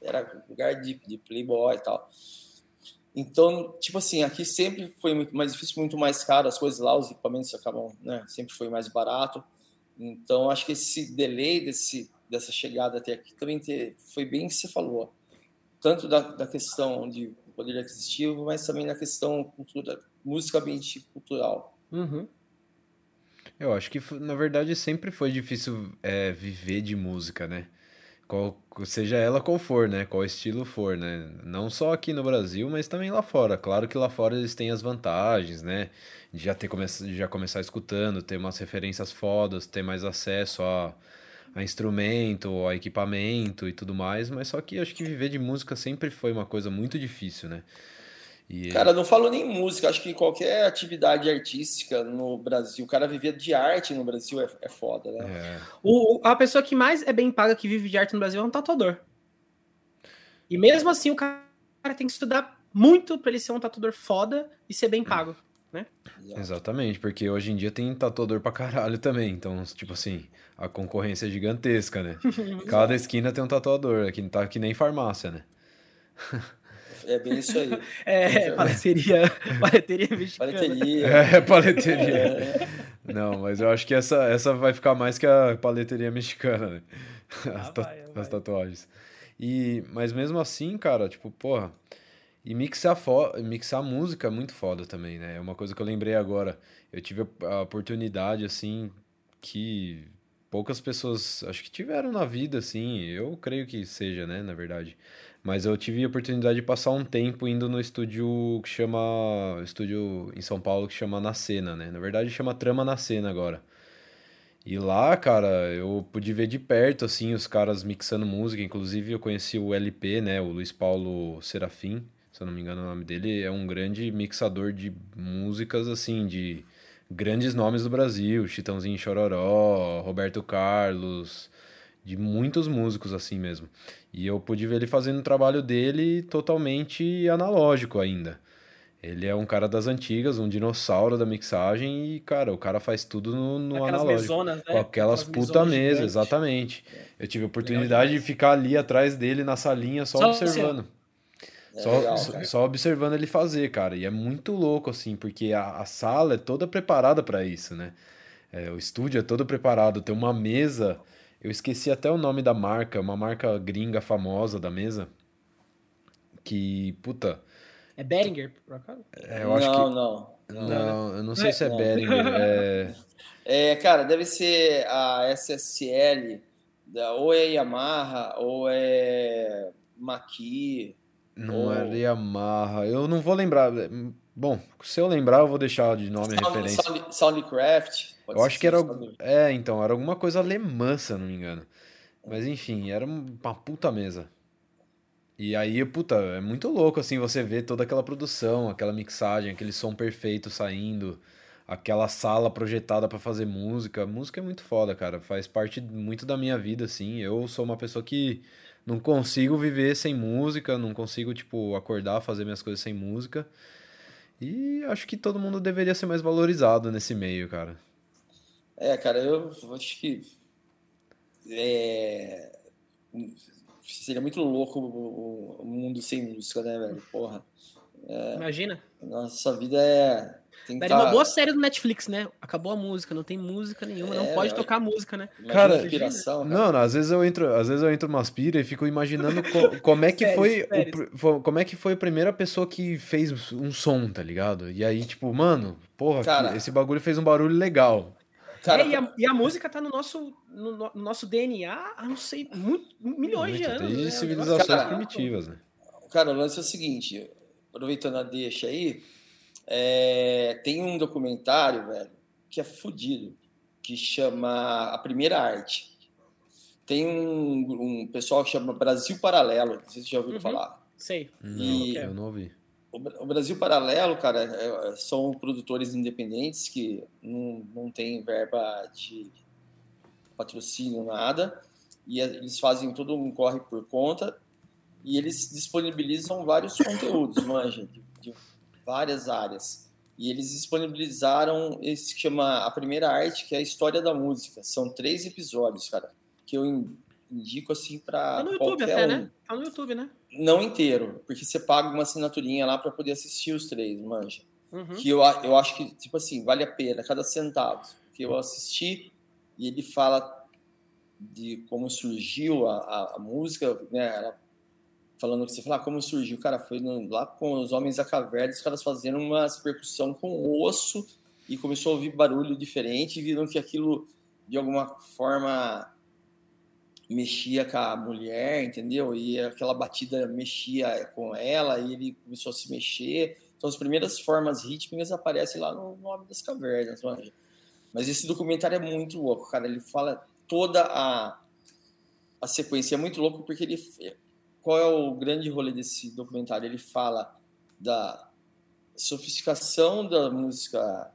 era lugar de, de playboy e tal. Então, tipo assim, aqui sempre foi muito mais difícil, muito mais caro as coisas lá, os equipamentos acabam, né? Sempre foi mais barato. Então, acho que esse delay desse, dessa chegada até aqui também ter, foi bem que você falou. Tanto da, da questão de poder aquisitivo, mas também na questão cultura, musicalmente cultural. Uhum. Eu acho que, na verdade, sempre foi difícil é, viver de música, né? Qual, seja ela qual for, né? Qual estilo for, né? Não só aqui no Brasil, mas também lá fora. Claro que lá fora eles têm as vantagens, né? De já, ter come já começar escutando, ter umas referências fodas, ter mais acesso a, a instrumento, a equipamento e tudo mais. Mas só que acho que viver de música sempre foi uma coisa muito difícil, né? E... Cara, não falo nem música, acho que qualquer atividade artística no Brasil, o cara viver de arte no Brasil é, é foda, né? É. O, a pessoa que mais é bem paga que vive de arte no Brasil é um tatuador. E mesmo assim, o cara tem que estudar muito para ele ser um tatuador foda e ser bem pago, né? Exatamente, porque hoje em dia tem tatuador pra caralho também. Então, tipo assim, a concorrência é gigantesca, né? [laughs] Cada esquina tem um tatuador, aqui tá que nem farmácia, né? [laughs] É bem isso aí. [laughs] É, paleteria, [laughs] paleteria mexicana. Paleteria. É, paleteria. É. Não, mas eu acho que essa, essa vai ficar mais que a paleteria mexicana, né? As, ah, vai, as tatuagens. E, mas mesmo assim, cara, tipo, porra. E mixar, fo mixar música é muito foda também, né? É uma coisa que eu lembrei agora. Eu tive a oportunidade, assim, que poucas pessoas acho que tiveram na vida, assim. Eu creio que seja, né, na verdade. Mas eu tive a oportunidade de passar um tempo indo no estúdio que chama. Estúdio em São Paulo que chama Na Cena, né? Na verdade chama Trama na Cena agora. E lá, cara, eu pude ver de perto, assim, os caras mixando música. Inclusive eu conheci o LP, né? O Luiz Paulo Serafim, se eu não me engano o nome dele. É um grande mixador de músicas, assim, de grandes nomes do Brasil. Chitãozinho Chororó, Roberto Carlos de muitos músicos assim mesmo. E eu pude ver ele fazendo o trabalho dele totalmente analógico ainda. Ele é um cara das antigas, um dinossauro da mixagem e, cara, o cara faz tudo no, no aquelas analógico. Mesonas, né? Com aquelas, aquelas puta mesa, exatamente. Eu tive a oportunidade de ficar ali atrás dele na salinha só, só observando. É só, legal, só, só, observando ele fazer, cara. E é muito louco, assim, porque a, a sala é toda preparada para isso, né? É, o estúdio é todo preparado. Tem uma mesa eu esqueci até o nome da marca, uma marca gringa famosa da mesa. Que, puta. É Behringer, por acaso? É, eu acho não, que... não, não. Não, eu não sei se é não. Behringer. É... [laughs] é, cara, deve ser a SSL, da, ou é Yamaha, ou é Maki. Não Ou... era Yamaha. Eu não vou lembrar. Bom, se eu lembrar, eu vou deixar de nome Sound, referência. Sound, Soundcraft. Eu acho que era. É, então, era alguma coisa alemã, se eu não me engano. Mas enfim, era uma puta mesa. E aí, puta, é muito louco assim você ver toda aquela produção, aquela mixagem, aquele som perfeito saindo, aquela sala projetada para fazer música. Música é muito foda, cara. Faz parte muito da minha vida, assim. Eu sou uma pessoa que não consigo viver sem música, não consigo, tipo, acordar, fazer minhas coisas sem música. E acho que todo mundo deveria ser mais valorizado nesse meio, cara. É, cara, eu acho que. É seria muito louco o, mundo sem música, né, velho? Porra. É, Imagina. Nossa vida é. Daria tá... uma boa série do Netflix, né? Acabou a música, não tem música nenhuma, é, não pode tocar música, né? Cara, inspiração, cara. Não, não, às vezes eu entro, às vezes eu entro umas pira e fico imaginando co [laughs] como é que foi, o, como é que foi a primeira pessoa que fez um som, tá ligado? E aí, tipo, mano, porra, cara, esse bagulho fez um barulho legal. Cara, é, e, a, e, a, música tá no nosso, no, no nosso DNA há, não sei, muito, milhões muito, de anos. Desde né? civilizações cara, primitivas, né? Cara, o lance é o seguinte, aproveitando a deixa aí, é, tem um documentário, velho, que é fodido, que chama A Primeira Arte. Tem um, um pessoal que chama Brasil Paralelo, não sei se já ouviram uhum, falar. Sei. Não, e, eu não ouvi o Brasil Paralelo, cara, é, são produtores independentes que não, não têm verba de patrocínio, nada, e eles fazem todo um corre por conta, e eles disponibilizam vários conteúdos, manja, de, de várias áreas. E eles disponibilizaram esse que chama A Primeira Arte, que é a história da música. São três episódios, cara, que eu indico assim para Tá no YouTube até, né? um. né? Tá no YouTube, né? Não inteiro, porque você paga uma assinaturinha lá para poder assistir os três, manja. Uhum. Que eu, eu acho que, tipo assim, vale a pena, cada centavo. Que eu assisti e ele fala de como surgiu a, a, a música, né? Ela, falando que você fala, ah, como surgiu, cara, foi lá com os Homens da Caverna, os caras fazendo uma percussão com osso e começou a ouvir barulho diferente e viram que aquilo, de alguma forma, mexia com a mulher, entendeu? E aquela batida mexia com ela e ele começou a se mexer. Então, as primeiras formas rítmicas aparecem lá no Nome das Cavernas. Mas esse documentário é muito louco, cara. Ele fala toda a, a sequência. É muito louco porque ele. Qual é o grande rolê desse documentário? Ele fala da sofisticação da música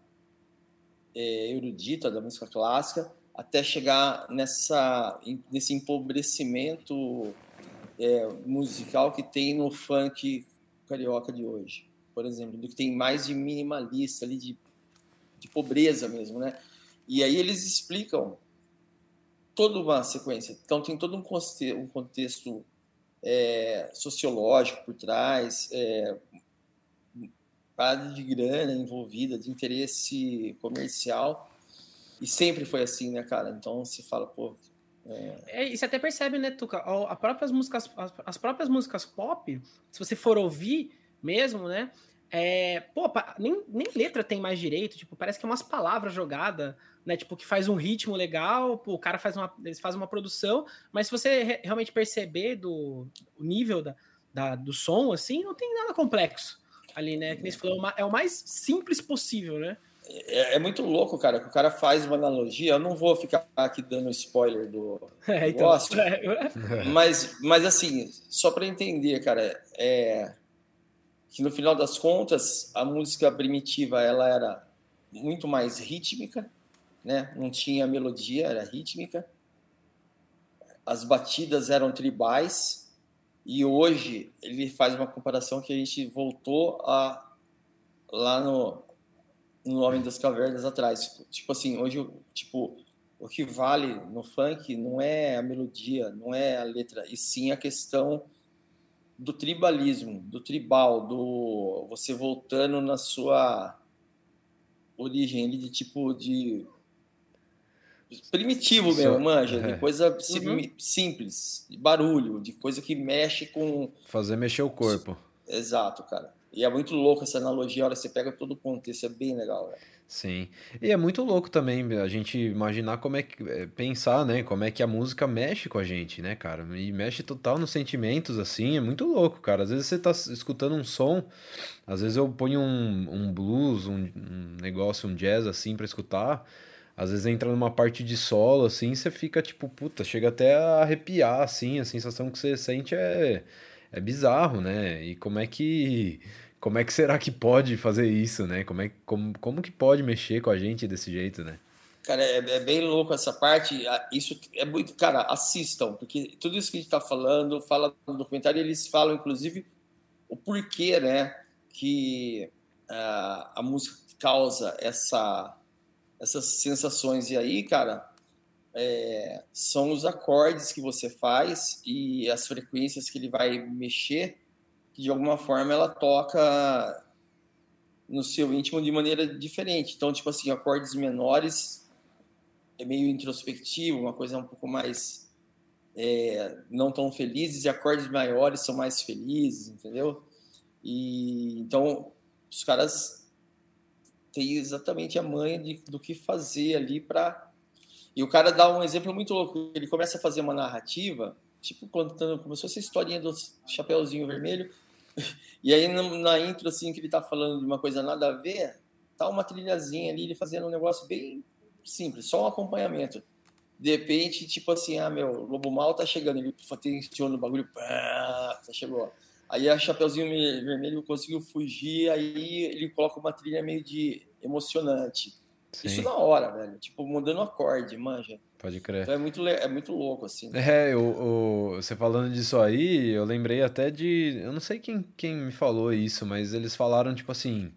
é, erudita, da música clássica, até chegar nessa, nesse empobrecimento é, musical que tem no funk carioca de hoje, por exemplo, do que tem mais de minimalista ali, de, de pobreza mesmo, né? E aí eles explicam toda uma sequência. Então tem todo um contexto, um contexto é, sociológico por trás, é, de grana envolvida, de interesse comercial e sempre foi assim, né, cara? Então se fala, pô. É... É, e você até percebe, né, Tuca? As próprias músicas, as próprias músicas pop, se você for ouvir mesmo, né? É, pô, nem, nem letra tem mais direito, tipo, parece que é umas palavras jogadas, né? Tipo, que faz um ritmo legal, pô, o cara faz uma. Eles uma produção, mas se você re realmente perceber do nível da, da, do som, assim, não tem nada complexo ali, né? Que nem você falou, é o mais simples possível, né? É, é, muito louco, cara, que o cara faz uma analogia. Eu não vou ficar aqui dando spoiler do, [laughs] é, então, negócio, [laughs] é. mas, mas assim, só para entender, cara, é que no final das contas a música primitiva ela era muito mais rítmica, né? Não tinha melodia, era rítmica. As batidas eram tribais e hoje ele faz uma comparação que a gente voltou a lá no no Homem das Cavernas atrás. Tipo, tipo assim, hoje, tipo, o que vale no funk não é a melodia, não é a letra, e sim a questão do tribalismo, do tribal, do você voltando na sua origem de tipo de primitivo mesmo, manja, de é. coisa uhum. simples, de barulho, de coisa que mexe com fazer mexer o corpo. Exato, cara. E é muito louco essa analogia, a hora que você pega todo o contexto, é bem legal, velho. Sim. E é muito louco também a gente imaginar como é que. É, pensar, né? Como é que a música mexe com a gente, né, cara? E mexe total nos sentimentos, assim. É muito louco, cara. Às vezes você tá escutando um som, às vezes eu ponho um, um blues, um, um negócio, um jazz, assim, para escutar. Às vezes entra numa parte de solo, assim, você fica tipo, puta, chega até a arrepiar, assim. A sensação que você sente é, é bizarro, né? E como é que como é que será que pode fazer isso, né? Como, é, como, como que pode mexer com a gente desse jeito, né? Cara, é, é, bem louco essa parte. Isso é muito. Cara, assistam, porque tudo isso que a gente está falando, fala no documentário, eles falam, inclusive, o porquê, né? Que uh, a música causa essa, essas sensações. E aí, cara, é, são os acordes que você faz e as frequências que ele vai mexer que de alguma forma ela toca no seu íntimo de maneira diferente. Então, tipo assim, acordes menores é meio introspectivo, uma coisa um pouco mais é, não tão felizes, e acordes maiores são mais felizes, entendeu? E então os caras têm exatamente a manha de, do que fazer ali para e o cara dá um exemplo muito louco. Ele começa a fazer uma narrativa, tipo contando como se fosse a historinha do Chapeuzinho Vermelho, e aí na intro, assim, que ele tá falando de uma coisa nada a ver, tá uma trilhazinha ali, ele fazendo um negócio bem simples, só um acompanhamento. De repente, tipo assim, ah, meu, o Lobo Mal tá chegando, ele atenciona o bagulho, pá, chegou. Aí a Chapeuzinho Vermelho conseguiu fugir, aí ele coloca uma trilha meio de emocionante. Sim. Isso na hora, velho. Tipo, mudando o acorde, manja. Pode crer. Então é muito, é muito louco, assim. É, eu, você falando disso aí, eu lembrei até de. Eu não sei quem, quem me falou isso, mas eles falaram, tipo assim.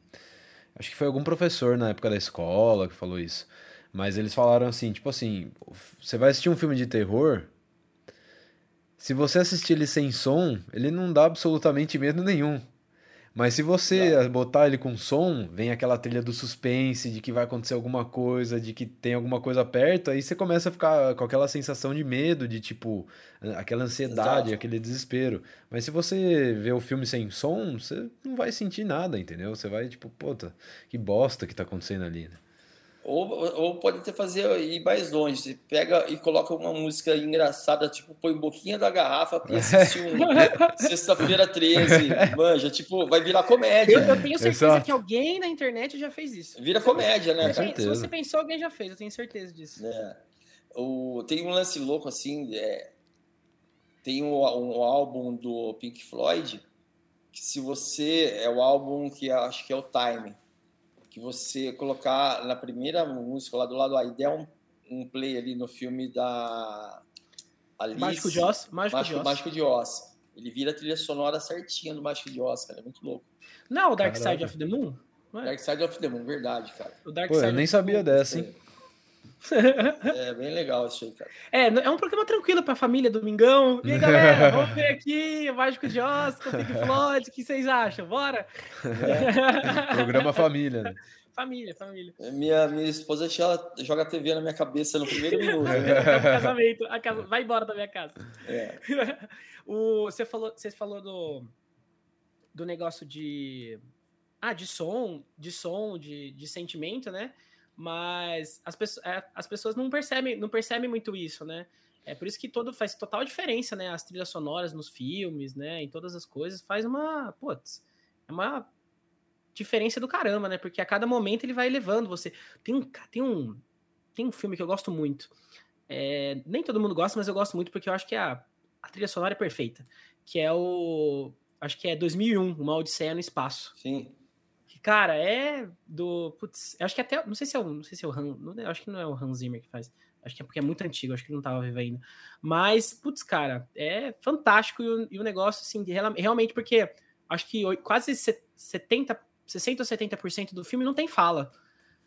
Acho que foi algum professor na época da escola que falou isso. Mas eles falaram assim, tipo assim, você vai assistir um filme de terror, se você assistir ele sem som, ele não dá absolutamente medo nenhum. Mas se você botar ele com som, vem aquela trilha do suspense, de que vai acontecer alguma coisa, de que tem alguma coisa perto, aí você começa a ficar com aquela sensação de medo, de tipo, aquela ansiedade, Exato. aquele desespero. Mas se você vê o filme sem som, você não vai sentir nada, entendeu? Você vai tipo, puta, que bosta que tá acontecendo ali, né? Ou, ou pode até fazer ir mais longe. Você pega e coloca uma música engraçada, tipo, põe boquinha da garrafa e assiste um [laughs] Sexta-feira 13. Manja, tipo, vai virar comédia. Eu, eu tenho certeza que alguém na internet já fez isso. Vira comédia, né? Se você pensou, alguém já fez, eu tenho certeza disso. É. O, tem um lance louco assim. É, tem um, um álbum do Pink Floyd, que se você. É o álbum que acho que é o Time que você colocar na primeira música lá do lado A e der um, um play ali no filme da Alice, Mágico de Oz, Mágico, Mágico, de Oz. Mágico de Oz. Ele vira a trilha sonora certinha do Mágico de Oz, cara, é muito louco. Não, o Dark Side of the Moon? É? Dark Side of the Moon, verdade, cara. O Dark Pô, Side eu nem sabia dessa, hein? É [laughs] bem legal isso aí, cara. É, é um programa tranquilo pra família, domingão. E aí, galera, [laughs] vamos ver aqui o Mágico de Oz com o Pink [laughs] Floyd, o que vocês acham? Bora? É. programa família, né? Família, família. Minha, minha esposa ela joga a TV na minha cabeça no primeiro minuto. Né? casamento, a casa, vai embora da minha casa. É. o, você falou, você falou do, do negócio de. Ah, de som, de som, de, de sentimento, né? Mas as, pessoas, é, as pessoas não percebem, não percebem muito isso, né? É por isso que todo faz total diferença, né? As trilhas sonoras nos filmes, né? Em todas as coisas faz uma, putz, é uma diferença do caramba, né? Porque a cada momento ele vai elevando você. Tem um, tem um, tem um filme que eu gosto muito. É, nem todo mundo gosta, mas eu gosto muito porque eu acho que a, a trilha sonora é perfeita. Que é o, acho que é 2001, Uma Odisseia no Espaço. Sim. Cara, é do. Putz, acho que até. Não sei se é o. Não sei se é o Han. Não, acho que não é o Hans Zimmer que faz. Acho que é porque é muito antigo, acho que não tava vivo ainda. Mas, putz, cara, é fantástico e o, e o negócio, assim, de, realmente, porque acho que quase 70, 60 ou 70% do filme não tem fala.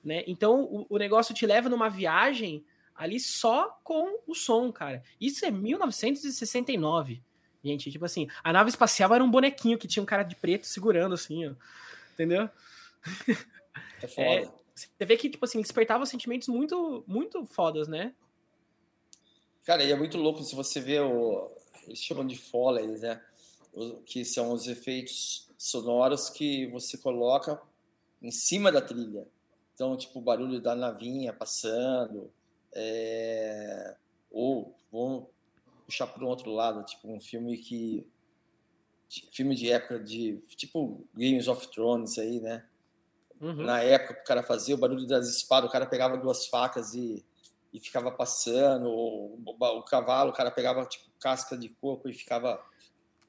Né? Então o, o negócio te leva numa viagem ali só com o som, cara. Isso é 1969. Gente, tipo assim, a nave espacial era um bonequinho que tinha um cara de preto segurando, assim, ó. Entendeu? É foda. É, você vê que, tipo assim, despertava sentimentos muito, muito fodas, né? Cara, e é muito louco se você vê o. Eles chamam de Foley, né? que são os efeitos sonoros que você coloca em cima da trilha. Então, tipo, o barulho da navinha passando, é... ou vamos puxar para um outro lado, tipo um filme que filme de época de tipo Games of Thrones aí, né? Uhum. Na época o cara fazia o barulho das espadas, o cara pegava duas facas e, e ficava passando, o, o, o cavalo, o cara pegava tipo casca de coco e ficava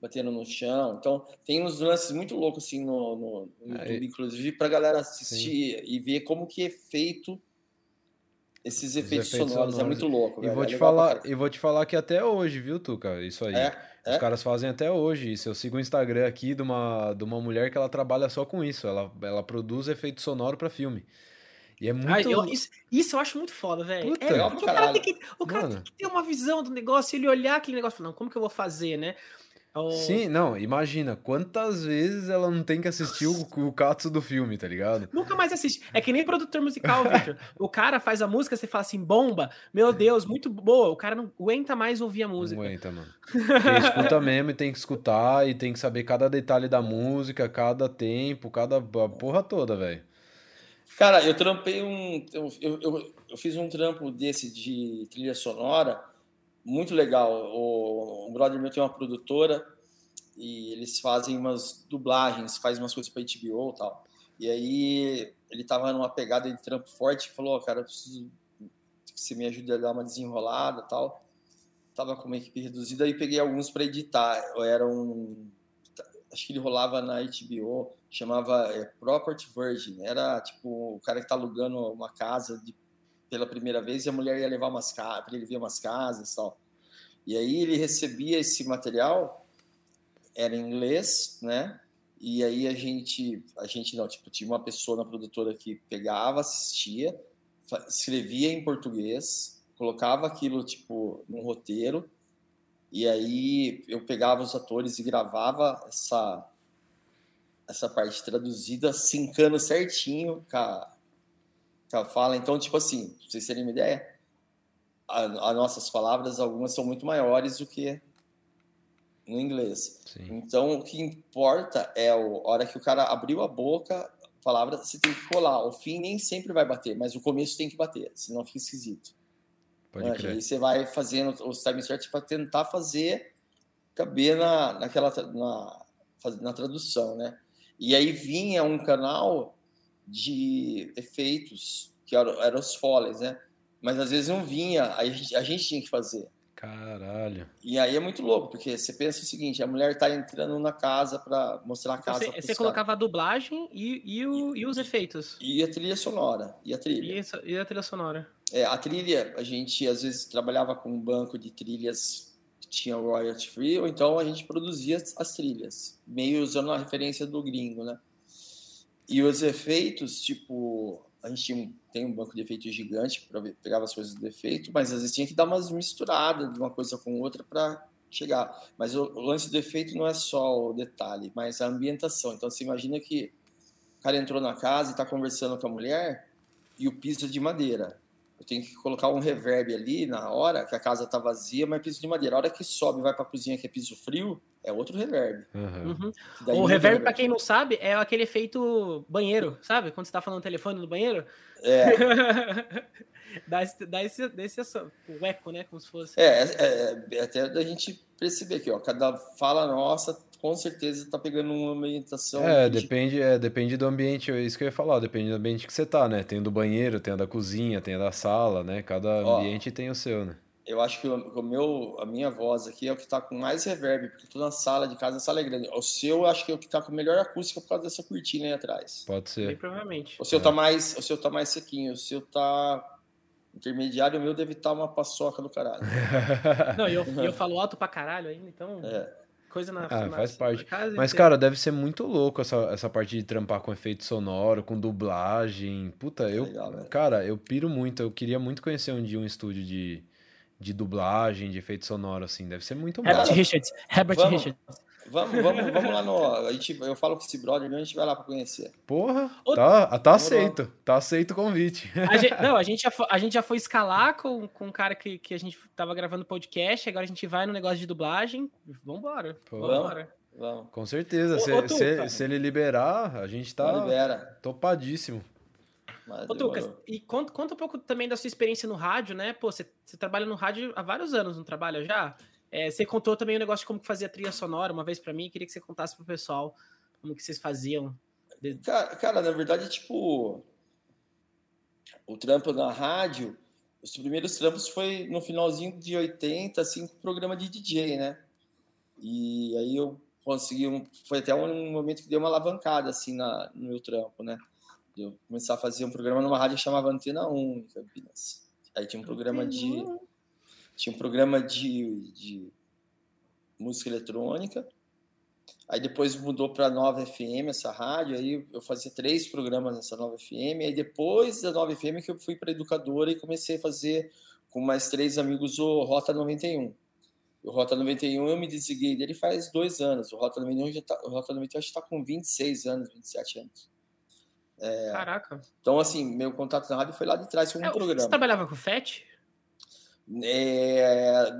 batendo no chão. Então, tem uns lances muito loucos assim no, no, no é, YouTube, inclusive, para galera assistir sim. e ver como que é feito esses efeitos, efeitos sonoros. sonoros. É muito louco. E vou, é te falar, e vou te falar que até hoje, viu, Tuca? Isso aí. É, Os é? caras fazem até hoje isso. Eu sigo o Instagram aqui de uma, de uma mulher que ela trabalha só com isso. Ela, ela produz efeito sonoro para filme. E é muito. Ai, eu, isso, isso, eu acho muito foda, velho. É, o cara, tem que, o cara tem que ter uma visão do negócio, ele olhar aquele negócio e falar, não, como que eu vou fazer, né? Oh. Sim, não, imagina quantas vezes ela não tem que assistir o, o Katsu do filme, tá ligado? Nunca mais assiste. É que nem produtor musical, Victor. o cara faz a música, você fala assim, bomba, meu Deus, muito boa. O cara não aguenta mais ouvir a música. Não aguenta, mano. [laughs] Quem escuta mesmo e tem que escutar e tem que saber cada detalhe da música, cada tempo, cada porra toda, velho. Cara, eu trampei um. Eu, eu, eu, fiz um trampo desse de trilha sonora muito legal. O, um brother meu tem uma produtora e eles fazem umas dublagens, faz umas coisas para HBO e tal. E aí ele tava numa pegada de trampo forte, falou, oh, cara, eu preciso que você me ajude a dar uma desenrolada tal. Tava com uma equipe reduzida e peguei alguns para editar. Era um acho que ele rolava na HBO, chamava é, Property Virgin. Era tipo o cara que tá alugando uma casa de pela primeira vez e a mulher ia levar umas casas, ele ver umas casas e tal. E aí ele recebia esse material, era em inglês, né? E aí a gente, a gente não, tipo, tinha uma pessoa na produtora que pegava, assistia, escrevia em português, colocava aquilo, tipo, num roteiro, e aí eu pegava os atores e gravava essa, essa parte traduzida, sincando certinho com a, ela fala. Então, tipo assim, pra vocês terem uma ideia, as nossas palavras, algumas são muito maiores do que no inglês. Sim. Então, o que importa é a hora que o cara abriu a boca, a palavra você tem que colar. O fim nem sempre vai bater, mas o começo tem que bater, senão fica esquisito. Pode Manja, crer. Aí você vai fazendo os time certos para tentar fazer caber na, naquela na, na tradução, né? E aí vinha um canal de efeitos, que eram, eram os foles, né? Mas às vezes não vinha, aí a gente, a gente tinha que fazer. Caralho. E aí é muito louco, porque você pensa o seguinte: a mulher tá entrando na casa para mostrar a então casa. Você, você colocava a dublagem e, e, o, e os efeitos. E a trilha sonora. E a trilha. E, e a trilha sonora. É, a trilha, a gente às vezes trabalhava com um banco de trilhas que tinha royalty free, ou então a gente produzia as trilhas, meio usando a referência do gringo, né? E os efeitos, tipo, a gente tem um banco de efeitos gigante para pegar as coisas de efeito, mas às vezes tinha que dar umas misturadas de uma coisa com outra para chegar. Mas o, o, lance do efeito não é só o detalhe, mas a ambientação. Então você imagina que o cara entrou na casa e está conversando com a mulher e o piso é de madeira. Eu tenho que colocar um reverb ali na hora que a casa tá vazia, mas piso de madeira. A hora que sobe e vai para a cozinha que é piso frio, é outro reverb. Uhum. Uhum. O reverb, para quem não sabe, é aquele efeito banheiro, sabe? Quando você tá falando no telefone no banheiro. É. [laughs] dá esse, dá esse, esse o eco, né? Como se fosse. É, é, é até da gente perceber aqui, ó. Cada fala nossa com certeza tá pegando uma ambientação. É, depende, é, depende do ambiente, é isso que eu ia falar, depende do ambiente que você tá, né? Tem do banheiro, tem a da cozinha, tem a da sala, né? Cada Ó, ambiente tem o seu, né? Eu acho que o, o, meu, a minha voz aqui é o que tá com mais reverb, porque eu tô na sala de casa, a sala é grande. O seu, eu acho que é o que tá com melhor acústica por causa dessa cortina aí atrás. Pode ser. Bem provavelmente. O seu tá é. tá mais, o seu tá mais sequinho, o seu tá intermediário, o meu deve estar tá uma paçoca do caralho. [laughs] Não, e eu, eu [laughs] falo alto pra caralho ainda, então. É coisa na, ah, na, faz parte. Mas, cara, deve ser muito louco essa, essa parte de trampar com efeito sonoro, com dublagem. Puta, eu. Legal, cara, eu piro muito. Eu queria muito conhecer um dia um estúdio de, de dublagem, de efeito sonoro, assim. Deve ser muito Herbert. Richards. Herbert vamos, Richards. Vamos, vamos, vamos lá no. A gente, eu falo com esse brother, a gente vai lá para conhecer. Porra, tá, tá aceito. Tá aceito o convite. A gente, [laughs] não, a gente, já foi, a gente já foi escalar com, com um cara que, que a gente tava gravando podcast, agora a gente vai no negócio de dublagem. Vambora. Pô. Vambora. Vamos. Com certeza. Ô, se, ô, se, se, ele liberar, a gente tá libera. topadíssimo. Ô, Tucas, e conta, conta um pouco também da sua experiência no rádio, né? Pô, você, você trabalha no rádio há vários anos, não trabalha já? É, você contou também o um negócio de como que fazia trilha sonora uma vez para mim, queria que você contasse pro pessoal como que vocês faziam. Cara, cara, na verdade, tipo, o trampo na rádio, os primeiros trampos foi no finalzinho de 80, assim, com programa de DJ, né? E aí eu consegui, um, foi até um momento que deu uma alavancada, assim, na, no meu trampo, né? eu começar a fazer um programa numa rádio que chamava Antena 1 em Campinas. Aí tinha um programa de tinha um programa de, de música eletrônica. Aí depois mudou para Nova FM essa rádio, aí eu fazia três programas nessa Nova FM. Aí depois da Nova FM que eu fui para educadora e comecei a fazer com mais três amigos o Rota 91. O Rota 91 eu me desliguei dele faz dois anos. O Rota 91 já tá, o Rota 91 acho que está com 26 anos, 27 anos. É, Caraca. Então, assim, meu contato na rádio foi lá de trás, foi um é, programa. Você trabalhava com o FET? É,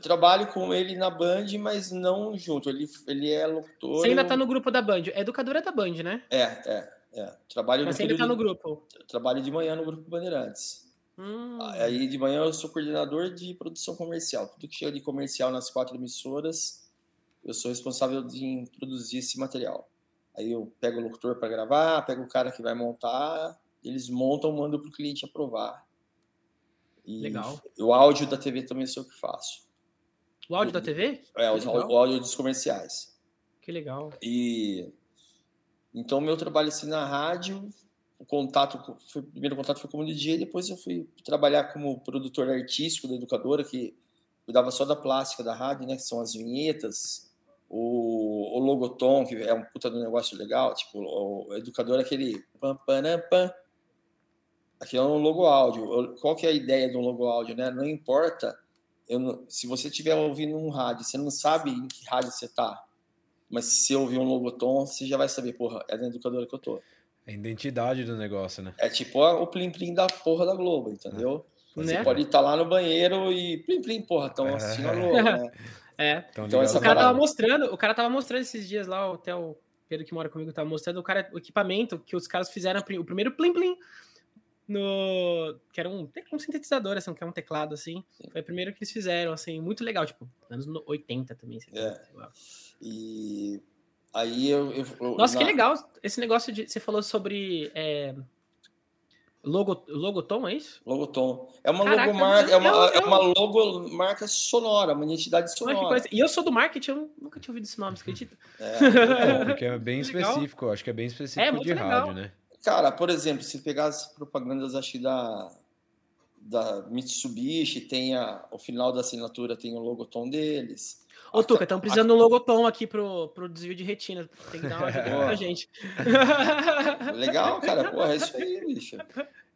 trabalho com ele na Band, mas não junto. Ele, ele é locutor. Você ainda tá no grupo da Band. É educadora da Band, né? É, é. é. Trabalho mas você ainda tá no grupo. Trabalho de manhã no grupo Bandeirantes. Hum. Aí de manhã eu sou coordenador de produção comercial. Tudo que chega de comercial nas quatro emissoras, eu sou responsável de produzir esse material. Aí eu pego o locutor para gravar, pego o cara que vai montar, eles montam, mandam para o cliente aprovar. E Legal. O áudio da TV também sou eu que faço. O áudio da TV? É, o, o áudio dos comerciais. Que legal. E então meu trabalho assim na rádio, o contato, foi, o primeiro contato foi como DJ, depois eu fui trabalhar como produtor artístico da educadora que cuidava só da plástica da rádio, né, que são as vinhetas, o, o logotom, que é um puta do negócio legal, tipo, o, o educador é aquele pam, pam, pam, aqui é um logo áudio. Qual que é a ideia do logo áudio, né? Não importa não, se você estiver ouvindo um rádio, você não sabe em que rádio você tá, mas se você ouvir um logotom, você já vai saber, porra, é da educadora que eu tô. É a identidade do negócio, né? É tipo o plim-plim da porra da Globo, entendeu? É. Você né? pode estar lá no banheiro e plim-plim, porra, estão assistindo a Globo, né? [laughs] É. Então, então essa o cara tava mostrando, o cara tava mostrando esses dias lá, até o Pedro que mora comigo tava mostrando o cara o equipamento que os caras fizeram o primeiro plim plim no que era um, um sintetizador assim, que é um teclado assim. Foi o primeiro que eles fizeram assim, muito legal, tipo, anos 80 também, é. E aí eu, eu Nossa, na... que legal esse negócio de você falou sobre é, Logo, Logotom, é isso? Logotom. É uma Caraca, logomarca, é uma, eu, é uma logomarca sonora, uma identidade sonora. E eu sou do marketing, eu nunca tinha ouvido esse nome, você acredita? [laughs] É, porque é bem [laughs] específico, acho que é bem específico é, de legal. rádio, né? Cara, por exemplo, se pegar as propagandas, acho da, da Mitsubishi, tem a, o final da assinatura tem o logotom deles. Ô, Tuca, estamos precisando de um logotom aqui pro, pro desvio de retina. Tem que dar uma ajuda pra gente. [laughs] Legal, cara. Porra, é isso aí, bicho.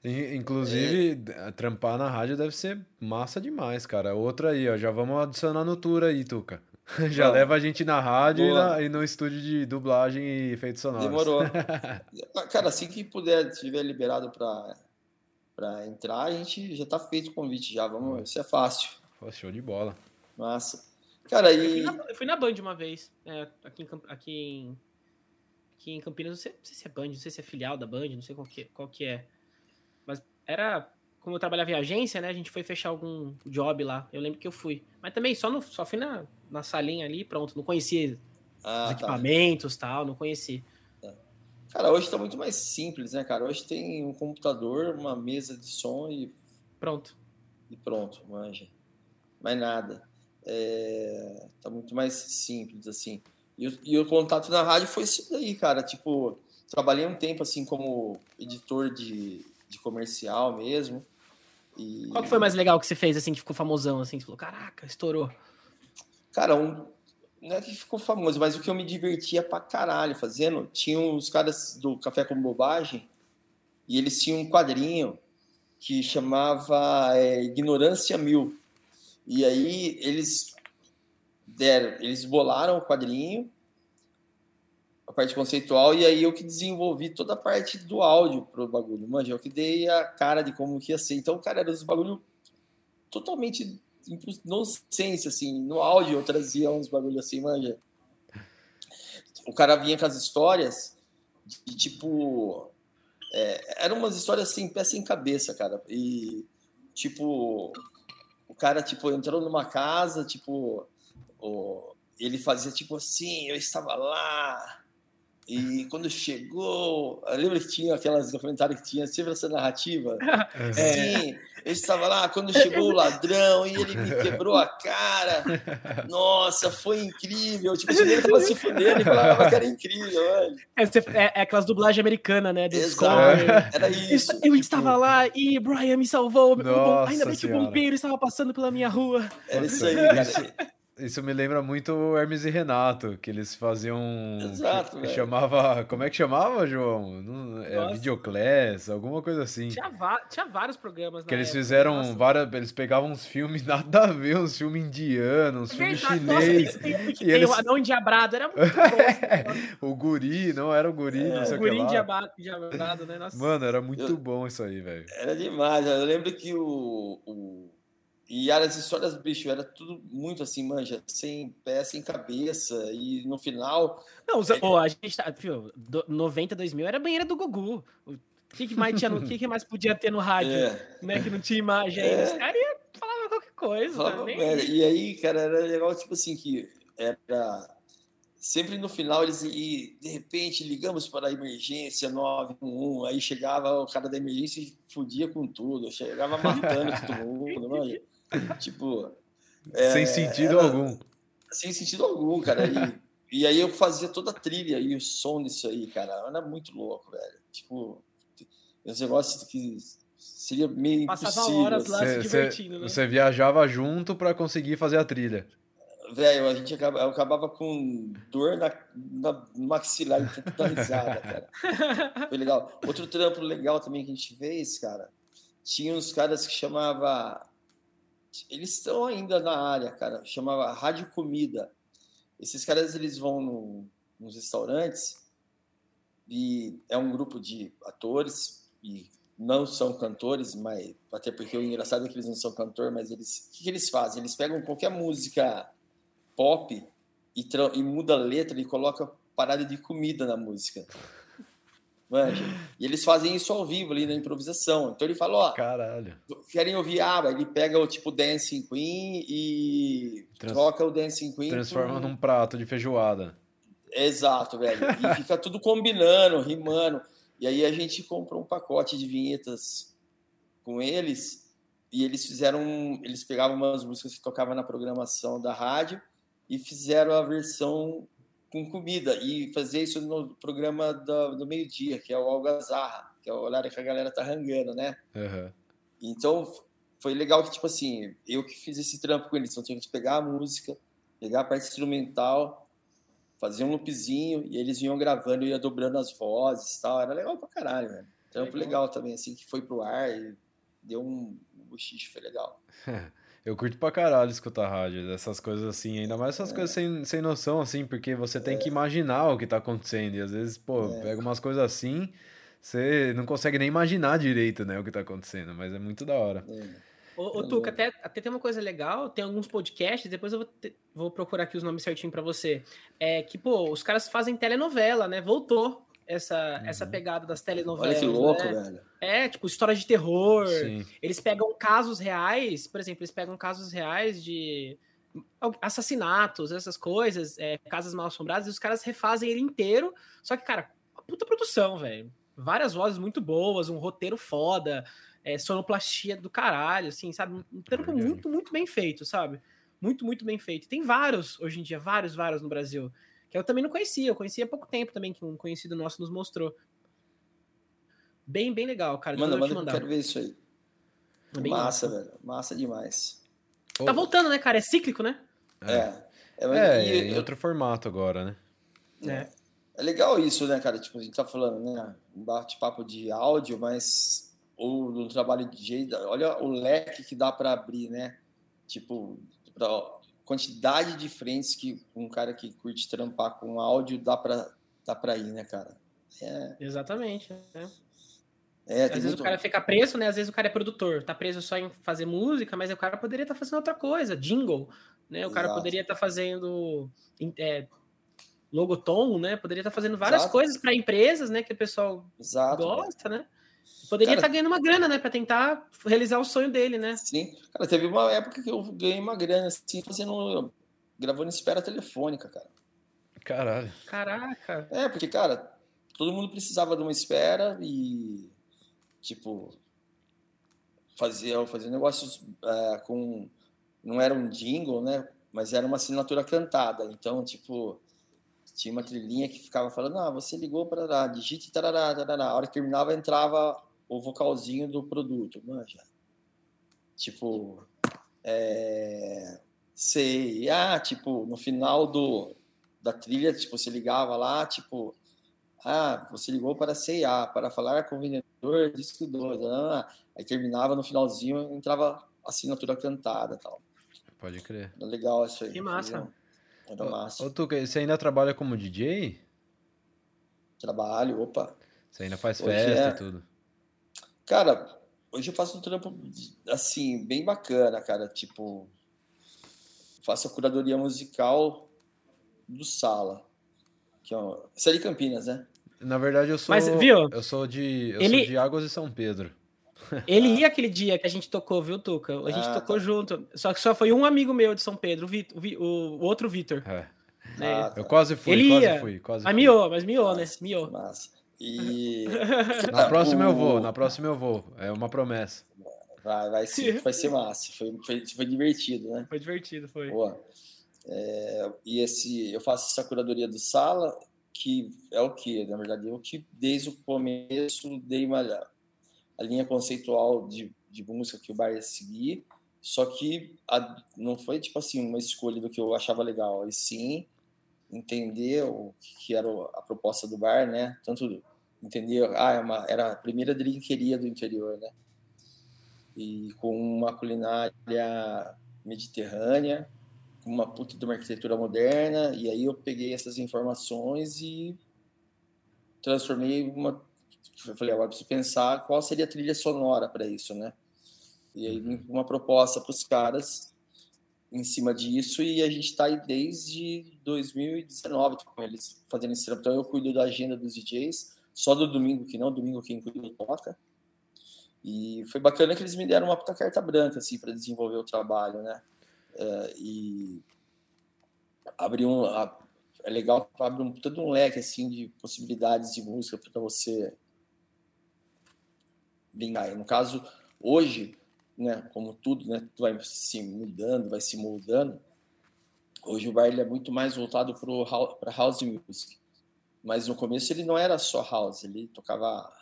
Inclusive, é. trampar na rádio deve ser massa demais, cara. Outra aí, ó. Já vamos adicionar no tour aí, Tuca. [laughs] Já Bom, leva a gente na rádio e, na, e, no estúdio de dublagem e efeitos sonoros. Demorou. [laughs] cara, assim que puder, estiver liberado pra, pra entrar, a gente já tá feito o convite já. Vamos, isso é fácil. Pô, show de bola. Massa. Cara, e... eu, fui na, eu fui na Band uma vez, é, aqui, em, aqui, em, aqui em Campinas, não sei, não sei, se é Band, não sei se é filial da Band, não sei qual que, qual que é. Mas era, como eu trabalhava em agência, né, a gente foi fechar algum job lá, eu lembro que eu fui. Mas também só, no, só fui na, na salinha ali, pronto, não conhecia ah, os tá. equipamentos tá. tal, não conheci. É. Cara, hoje tá muito mais simples, né, cara? Hoje tem um computador, uma mesa de som e... Pronto. E pronto, manja. Mais nada é, tá muito mais simples, assim. E, e, o contato na rádio foi isso daí, cara. Tipo, trabalhei um tempo, assim, como editor de, de comercial mesmo. E... Qual que foi mais legal que você fez, assim, que ficou famosão, assim? Que você falou, caraca, estourou. Cara, um, não é que ficou famoso, mas o que eu me divertia pra caralho fazendo, tinha os caras do Café com Bobagem, e eles tinham um quadrinho que chamava é, Ignorância Mil. E aí eles deram, eles bolaram o quadrinho, a parte conceitual, e aí eu que desenvolvi toda a parte do áudio pro bagulho. Manja, eu que dei a cara de como que ia ser. Então, cara, era os bagulho totalmente inocência, assim. No áudio eu trazia uns bagulho assim, manja. o cara vinha com as histórias de, tipo. É, eram umas histórias assim, pé sem cabeça, cara. E, tipo, o cara, tipo, entrou numa casa, tipo, o, ele fazia tipo assim, eu estava lá, e quando chegou, lembra que tinha aquelas documentários que tinha sempre essa narrativa? [laughs] É. Sim, ele estava lá, quando chegou o ladrão e ele me quebrou a cara. Nossa, foi incrível. Tipo, ele estava se fudendo e falava que era incrível, mano. É, é, é aquelas dublagens americanas, né? Exato, era isso. Eu tipo... estava lá e Brian me salvou. Nossa Ainda bem que o bombeiro estava passando pela minha rua. Era isso aí, cara. Isso me lembra muito Hermes e Renato, que eles faziam. Exato, que, chamava. Como é que chamava, João? Não, é, Videoclass, alguma coisa assim. Tinha, tinha vários programas. Que eles época, fizeram nossa. várias. Eles pegavam uns filmes [laughs] nada a ver, uns filmes indianos, uns filmes chineses. e eles... o anão endiabrado, era muito [laughs] bom. o guri, não era o guri, é, não sei o guri endiabrado, endiabrado, né? Nossa. Mano, era muito Eu... bom isso aí, velho. Era demais. Eu lembro que o... o e as histórias, bicho, era tudo muito assim, manja, sem pé, sem cabeça. E no final. Não, oh, a gente tá. Fio, 90, 2000 era a banheira do Gugu. O que, que mais tinha no, que, que mais podia ter no rádio? É. Né, que não tinha imagem é. Os caras falavam qualquer coisa. Falava. E aí, cara, era legal, tipo assim, que era. Sempre no final eles e de repente ligamos para a emergência 911, aí chegava o cara da emergência e fudia com tudo, chegava matando todo mundo, [laughs] mano [laughs] tipo. É, sem sentido era, algum. Sem sentido algum, cara. E, e aí eu fazia toda a trilha e o som disso aí, cara. Era muito louco, velho. Tipo, os negócios que seria meio Passava impossível. horas lá cê, se divertindo, cê, né? Você viajava junto para conseguir fazer a trilha. Velho, a gente acabava, eu acabava com dor na, na maxilar e da risada, [laughs] cara. Foi legal. Outro trampo legal também que a gente fez, cara, tinha uns caras que chamava eles estão ainda na área, cara. Chamava Rádio Comida. Esses caras eles vão no, nos restaurantes e é um grupo de atores e não são cantores, mas até porque o engraçado é que eles não são cantor, mas eles o que, que eles fazem? Eles pegam qualquer música pop e, e muda a letra e coloca parada de comida na música. Manja. E eles fazem isso ao vivo ali na improvisação. Então ele fala, ó, caralho. Querem ouvir ah, ele pega o tipo Dancing Queen e Trans... troca o Dancing Queen transforma por... num prato de feijoada. Exato, velho. E fica tudo combinando, rimando. E aí a gente comprou um pacote de vinhetas com eles e eles fizeram, eles pegavam umas músicas que tocavam na programação da rádio e fizeram a versão com comida e fazer isso no programa do, do meio-dia, que é o Algazarra, que é o horário que a galera tá rangando, né? Uhum. Então foi legal que, tipo assim, eu que fiz esse trampo com eles, então tinha que pegar a música, pegar a parte instrumental, fazer um loopzinho e eles vinham gravando e ia dobrando as vozes e tal. Era legal pra caralho, velho. Trampo legal. legal também, assim, que foi pro ar e deu um, um bochiche, foi legal. [laughs] Eu curto pra caralho escutar rádio, essas coisas assim, ainda mais essas é. coisas sem, sem noção, assim, porque você tem é. que imaginar o que tá acontecendo. E às vezes, pô, é. pega umas coisas assim, você não consegue nem imaginar direito, né, o que tá acontecendo, mas é muito da hora. É. Ô, ô Tuca, até, até tem uma coisa legal, tem alguns podcasts, depois eu vou, te, vou procurar aqui os nomes certinho para você. É que, pô, os caras fazem telenovela, né? Voltou essa, uhum. essa pegada das telenovelas. Olha que louco, né? velho. É, tipo, história de terror. Sim. Eles pegam casos reais, por exemplo, eles pegam casos reais de assassinatos, essas coisas, é, casas mal assombradas, e os caras refazem ele inteiro. Só que, cara, uma puta produção, velho. Várias vozes muito boas, um roteiro foda, é, sonoplastia do caralho, assim, sabe? Um trampo muito, muito bem feito, sabe? Muito, muito bem feito. Tem vários, hoje em dia, vários, vários no Brasil que eu também não conhecia, eu conhecia há pouco tempo também, que um conhecido nosso nos mostrou. Bem, bem legal, cara. Manda, manda, eu quero ver isso aí. É massa, massa, velho. Massa demais. Tá voltando, né, cara? É cíclico, né? É. É, é e, em outro formato agora, né? É. É legal isso, né, cara? Tipo, a gente tá falando, né? Um bate-papo de áudio, mas ou no trabalho de jeito, olha o leque que dá para abrir, né? Tipo, pra, quantidade de frentes que um cara que curte trampar com áudio dá para dá para ir, né, cara? É... Exatamente. Né? É, às vezes muito... o cara fica preso, né? Às vezes o cara é produtor, tá preso só em fazer música, mas o cara poderia estar tá fazendo outra coisa, jingle, né? O cara Exato. poderia estar tá fazendo é, logotom, né? Poderia estar tá fazendo várias Exato. coisas para empresas, né? Que o pessoal Exato, gosta, né? Poderia estar tá ganhando uma grana, né? Para tentar realizar o sonho dele, né? Sim. Cara, teve uma época que eu ganhei uma grana, assim, fazendo. gravando espera telefônica, cara. Caralho. Caraca. É, porque, cara, todo mundo precisava de uma espera e. Tipo. Fazia, fazia negócios é, com. Não era um jingle, né? Mas era uma assinatura cantada. Então, tipo tinha uma trilhinha que ficava falando, ah, você ligou para digite tarará, tarará. A hora que terminava, entrava o vocalzinho do produto, manja. Tipo, é, sei, ah, tipo, no final do, da trilha, tipo, você ligava lá, tipo, ah, você ligou para C&A, para falar com o vendedor disco 2, ah, aí terminava no finalzinho, entrava assinatura cantada tal. Pode crer. Legal isso aí. Que massa. Era massa. Ô, Tuca, você ainda trabalha como DJ? Trabalho, opa. Você ainda faz hoje festa é... e tudo? Cara, hoje eu faço um trampo, assim, bem bacana, cara. Tipo, faço a curadoria musical do Sala. Que é uma... Você é de Campinas, né? Na verdade, eu sou, Mas, viu? Eu sou de, eu Ele... sou de Águas e São Pedro. Ele ia aquele dia que a gente tocou, viu, Tuca? A gente ah, tocou tá. junto. Só que só foi um amigo meu de São Pedro, o, Vitor, o, o outro Vitor. É. Né? Ah, tá. Eu quase fui, Ele quase ia. fui. Quase mas miou, mas miou, né? Miou. Massa. E... [laughs] na próxima eu vou, na próxima eu vou. É uma promessa. Vai, vai, sim, [laughs] vai ser massa. Foi, foi, foi divertido, né? Foi divertido, foi. Boa. É, e esse, eu faço essa curadoria do Sala, que é o que? Na verdade, eu que desde o começo dei uma a linha conceitual de, de música que o bar ia seguir, só que a, não foi tipo assim uma escolha do que eu achava legal, e sim entender o que era a proposta do bar, né? Tanto entender, ah, é uma, era a primeira drinqueria do interior, né? E com uma culinária mediterrânea, com uma puta de uma arquitetura moderna, e aí eu peguei essas informações e transformei uma eu falei, agora preciso pensar qual seria a trilha sonora para isso, né? E aí uma proposta para os caras em cima disso e a gente está aí desde 2019 com eles fazendo esse trampo. Então eu cuido da agenda dos DJs, só do domingo que não, domingo quem cuida toca. E foi bacana que eles me deram uma puta carta branca assim para desenvolver o trabalho, né? É, e abrir um é legal abre um de um leque assim de possibilidades de música para você vingar. No caso, hoje, né, como tudo, né, vai se mudando, vai se moldando. Hoje o baile é muito mais voltado para house music. Mas no começo ele não era só house, ele tocava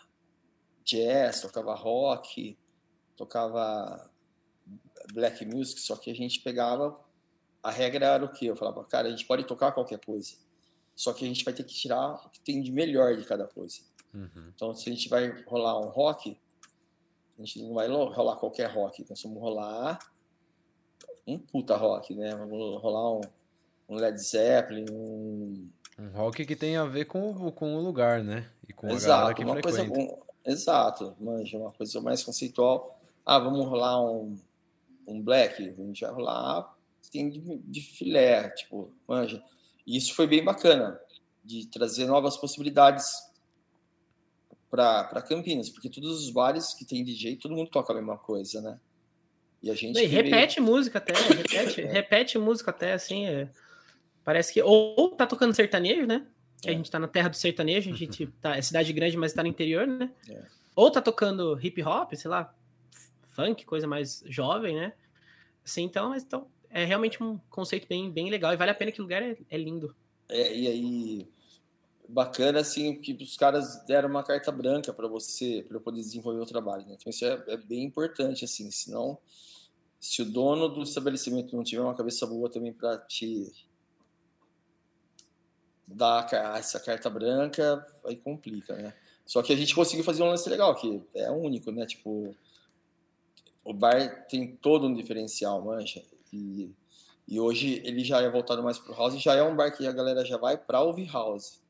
jazz, tocava rock, tocava black music, só que a gente pegava a regra era o quê? Eu falava, cara, a gente pode tocar qualquer coisa, só que a gente vai ter que tirar o que tem de melhor de cada coisa. Uhum. Então, se a gente vai rolar um rock, a gente não vai rolar qualquer rock, nós vamos rolar um puta rock, né? Vamos rolar um, um Led Zeppelin, um... Um rock que tem a ver com, com o lugar, né? E com Exato, a que uma frequenta. Coisa, um, exato, manja, uma coisa mais conceitual. Ah, vamos rolar um, um black, a gente vai rolar tem de, de filé, tipo, manja. E isso foi bem bacana, de trazer novas possibilidades para Campinas, porque todos os bares que tem DJ, todo mundo toca a mesma coisa, né? E a gente. E repete música até, [coughs] repete, é. repete música até, assim. É... Parece que. Ou tá tocando sertanejo, né? Que é. a gente tá na terra do sertanejo, a gente [laughs] tá. É cidade grande, mas tá no interior, né? É. Ou tá tocando hip hop, sei lá, funk, coisa mais jovem, né? Assim, então, mas então, é realmente um conceito bem, bem legal e vale a pena que o lugar é, é lindo. É, e aí bacana assim que os caras deram uma carta branca para você para poder desenvolver o trabalho né? então isso é, é, bem importante assim senão se o dono do estabelecimento não tiver uma cabeça boa também para te dar essa carta branca aí complica né? Só que a gente conseguiu fazer um lance legal que é único né? Tipo o bar tem todo um diferencial mancha e, e hoje ele já é voltado mais pro house já é um bar que a galera já vai para ouvir house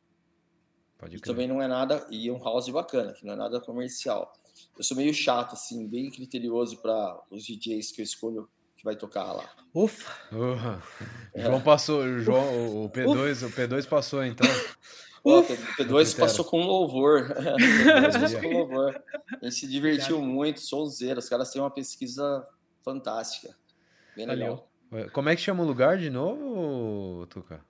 Pode e também não é nada, e é um house bacana, que não é nada comercial. Eu sou meio chato, assim, bem criterioso para os DJs que eu escolho que vai tocar lá. Ufa! Uhum. É. João passou, João, o P2, o P2 passou então. O P2 passou com louvor. [laughs] P2 passou com louvor. A gente se divertiu muito, sonzeiro. Os caras têm uma pesquisa fantástica. Bem legal. Como é que chama o lugar de novo, Tuca?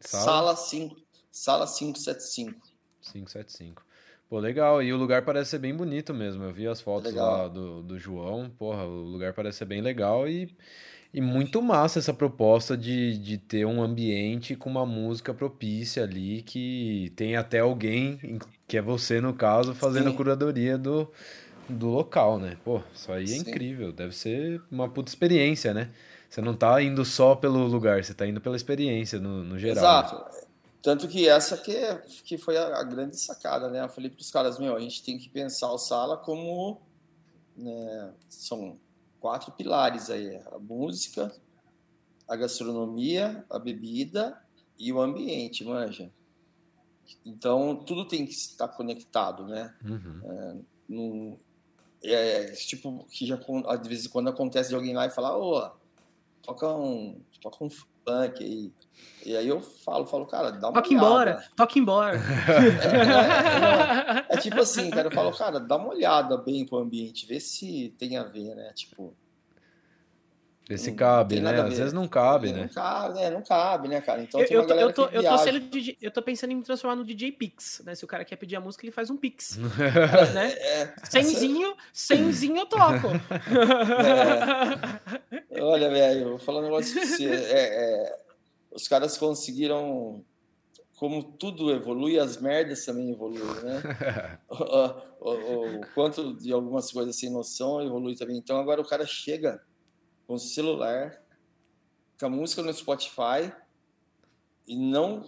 Sala, Sala 5, Sala 575. 575. Pô, legal. E o lugar parece ser bem bonito mesmo. Eu vi as fotos lá do, do João. Porra, o lugar parece ser bem legal e, e muito massa essa proposta de, de ter um ambiente com uma música propícia ali que tem até alguém, que é você no caso, fazendo Sim. a curadoria do, do local, né? Pô, isso aí é Sim. incrível. Deve ser uma puta experiência, né? Você não tá indo só pelo lugar, você tá indo pela experiência no, no geral. Exato. Tanto que essa que, é, que foi a, a grande sacada, né? Eu falei para os caras, meu, a gente tem que pensar o sala como né, são quatro pilares aí: a música, a gastronomia, a bebida e o ambiente, manja. Então tudo tem que estar conectado, né? Uhum. É, num, é, tipo que já de vez em quando acontece de alguém lá e falar, ô, toca um, toca um funk aí. E aí eu falo, falo, cara, dá uma Toca embora, toca embora. É, é, é, é, tipo assim, cara, eu falo, [laughs] cara, dá uma olhada bem pro ambiente, vê se tem a ver, né? Tipo, Vê se cabe, né? Às vezes não cabe, não né? Cabe, né? Não cabe, né, cara? Então eu, eu, tô, eu, tô, eu, tô sendo DJ, eu tô pensando em me transformar no DJ Pix, né? Se o cara quer pedir a música, ele faz um Pix. [laughs] né? É, cenzinho, cenzinho eu toco. [laughs] É. Olha, velho, vou falar um negócio pra você. É, é, os caras conseguiram como tudo evolui, as merdas também evoluem, né? [laughs] o, o, o, quanto de algumas coisas sem noção evolui também. Então agora o cara chega com o celular, com a música no Spotify e não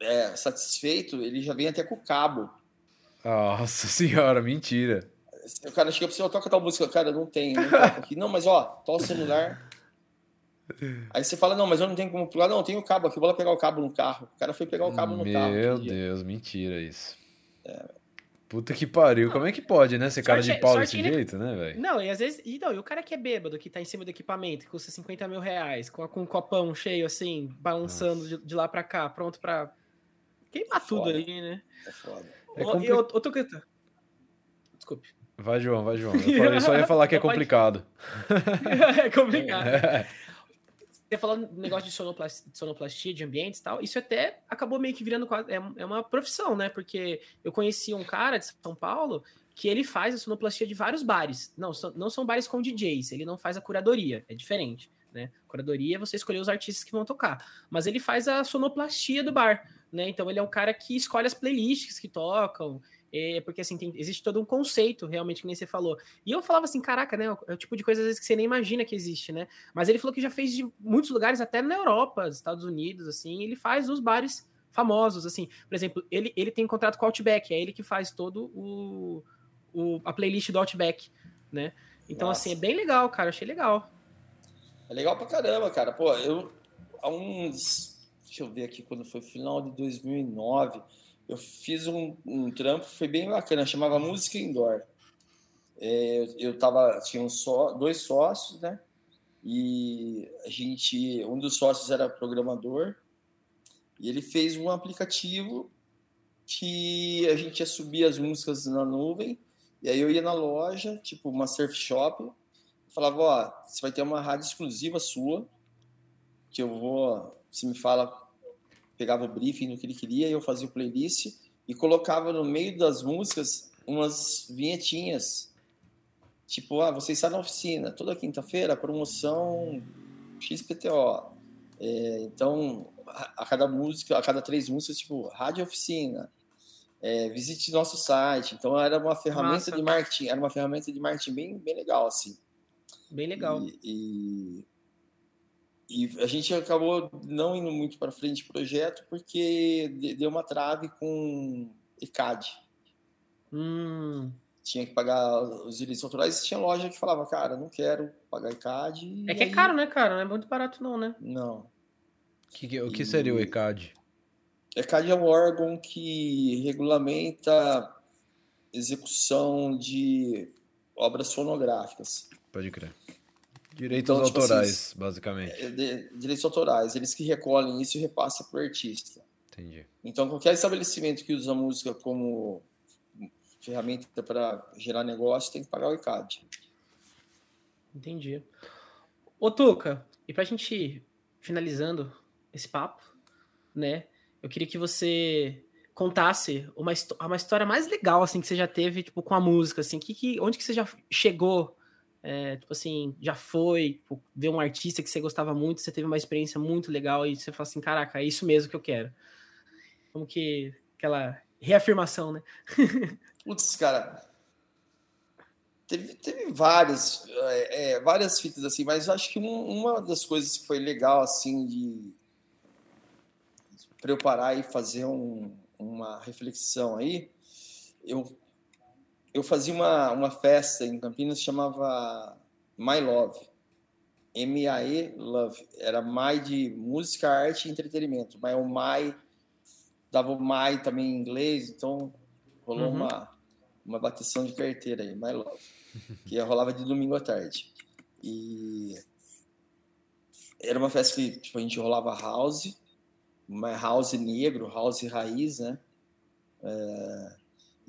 é, satisfeito, ele já vem até com o cabo. Nossa senhora, mentira. O cara chega pra você, toca tal música, cara, não tem, não aqui. Não, mas ó, tô o celular. Aí você fala, não, mas eu não tenho como pular. Não, eu tenho o cabo aqui, vou lá pegar o cabo no carro. O cara foi pegar o cabo no Meu carro. Meu Deus, mentira isso. É, Puta que pariu, como é que pode, né? Ser cara de pau desse ele... jeito, né, velho? Não, e às vezes. E, não, e o cara que é bêbado, que tá em cima do equipamento, que custa 50 mil reais, com, com um copão cheio, assim, balançando de, de, lá pra cá, pronto pra queimar é tudo ali, né? É foda. É compli... eu, eu tô cantando. Desculpe. Vai, João, vai, João. Eu, falei, eu só ia [laughs] falar que é complicado. [laughs] é complicado. É. Você falou no negócio de sonoplastia, sonoplastia, de ambientes e tal, isso até acabou meio que virando é, é uma profissão, né? Porque eu conheci um cara de São Paulo que ele faz a sonoplastia de vários bares. Não, não são bares com DJs, ele não faz a curadoria, é diferente, né? Curadoria é você escolher os artistas que vão tocar, mas ele faz a sonoplastia do bar, né? Então ele é um cara que escolhe as playlists que tocam, é, porque assim, tem, existe todo um conceito, realmente, que nem você falou. E eu falava assim, caraca, né? É o tipo de coisa às vezes que você nem imagina que existe, né? Mas ele falou que já fez de muitos lugares, até na Europa, Estados Unidos, assim, ele faz os bares famosos, assim. Por exemplo, ele, ele tem contrato com o Outback, é ele que faz todo o, o a playlist do Outback, né? Então, Nossa. assim, é bem legal, cara. Achei legal. É legal pra caramba, cara. Pô, eu há uns. Deixa eu ver aqui quando foi final de 2009 eu fiz um, um trampo, foi bem bacana, chamava Música Indoor. É, eu tava, tinha um só, dois sócios, né? E a gente, um dos sócios era programador, e ele fez um aplicativo que a gente ia subir as músicas na nuvem, e aí eu ia na loja, tipo uma surf shop, falava, ó, você vai ter uma rádio exclusiva sua, que eu vou, você me fala pegava o briefing do que ele queria, eu fazia o playlist e colocava no meio das músicas umas vinhetinhas. Tipo, ah, você está na oficina, toda quinta-feira, promoção XPTO. É, então, a, a, cada música, a cada três músicas, tipo, rádio oficina, é, visite nosso site. Então, era uma ferramenta Massa. de marketing, era uma ferramenta de marketing bem, bem legal, assim. Bem legal. E, e e a gente acabou não indo muito para frente do projeto porque deu uma trave com ECAD. Hum. Tinha que pagar os direitos autorais. Tinha loja que falava, cara, não quero pagar ECAD. É que é aí... é caro, né, cara? Não é muito barato, não, né? Não. Que, o que seria o ECAD? ECAD é um órgão que regulamenta execução de obras fonográficas. Pode crer. Direitos então, tipo autorais, assim, basicamente. É, de, direitos autorais, eles que recolhem isso e repassam para o artista. Entendi. Então, qualquer estabelecimento que usa a música como ferramenta para gerar negócio tem que pagar o ICAD. Entendi. Ô, Tuca, e para a gente ir finalizando esse papo, né? Eu queria que você contasse uma, uma história mais legal, assim, que você já teve, tipo, com a música, assim, que, que, onde que você já chegou, é, tipo assim, já foi, tipo, ver um artista que você gostava muito, você teve uma experiência muito legal e você falou assim, caraca, é isso mesmo que eu quero. Como que, aquela reafirmação, né? [laughs] Putz, cara, teve, teve várias, é, é, várias fitas assim, mas acho que um, uma das coisas que foi legal, assim, de preparar e fazer um, uma reflexão aí, eu, eu fazia uma, uma festa em Campinas que chamava My Love. M-A-E Love. Era My de música, arte e entretenimento. Mas o My dava o My também em inglês, então rolou uhum. uma, uma bateção de carteira aí, My Love. [laughs] Que rolava de domingo à tarde. E era uma festa que tipo, a gente rolava house, uma house negro, house raiz, né? É,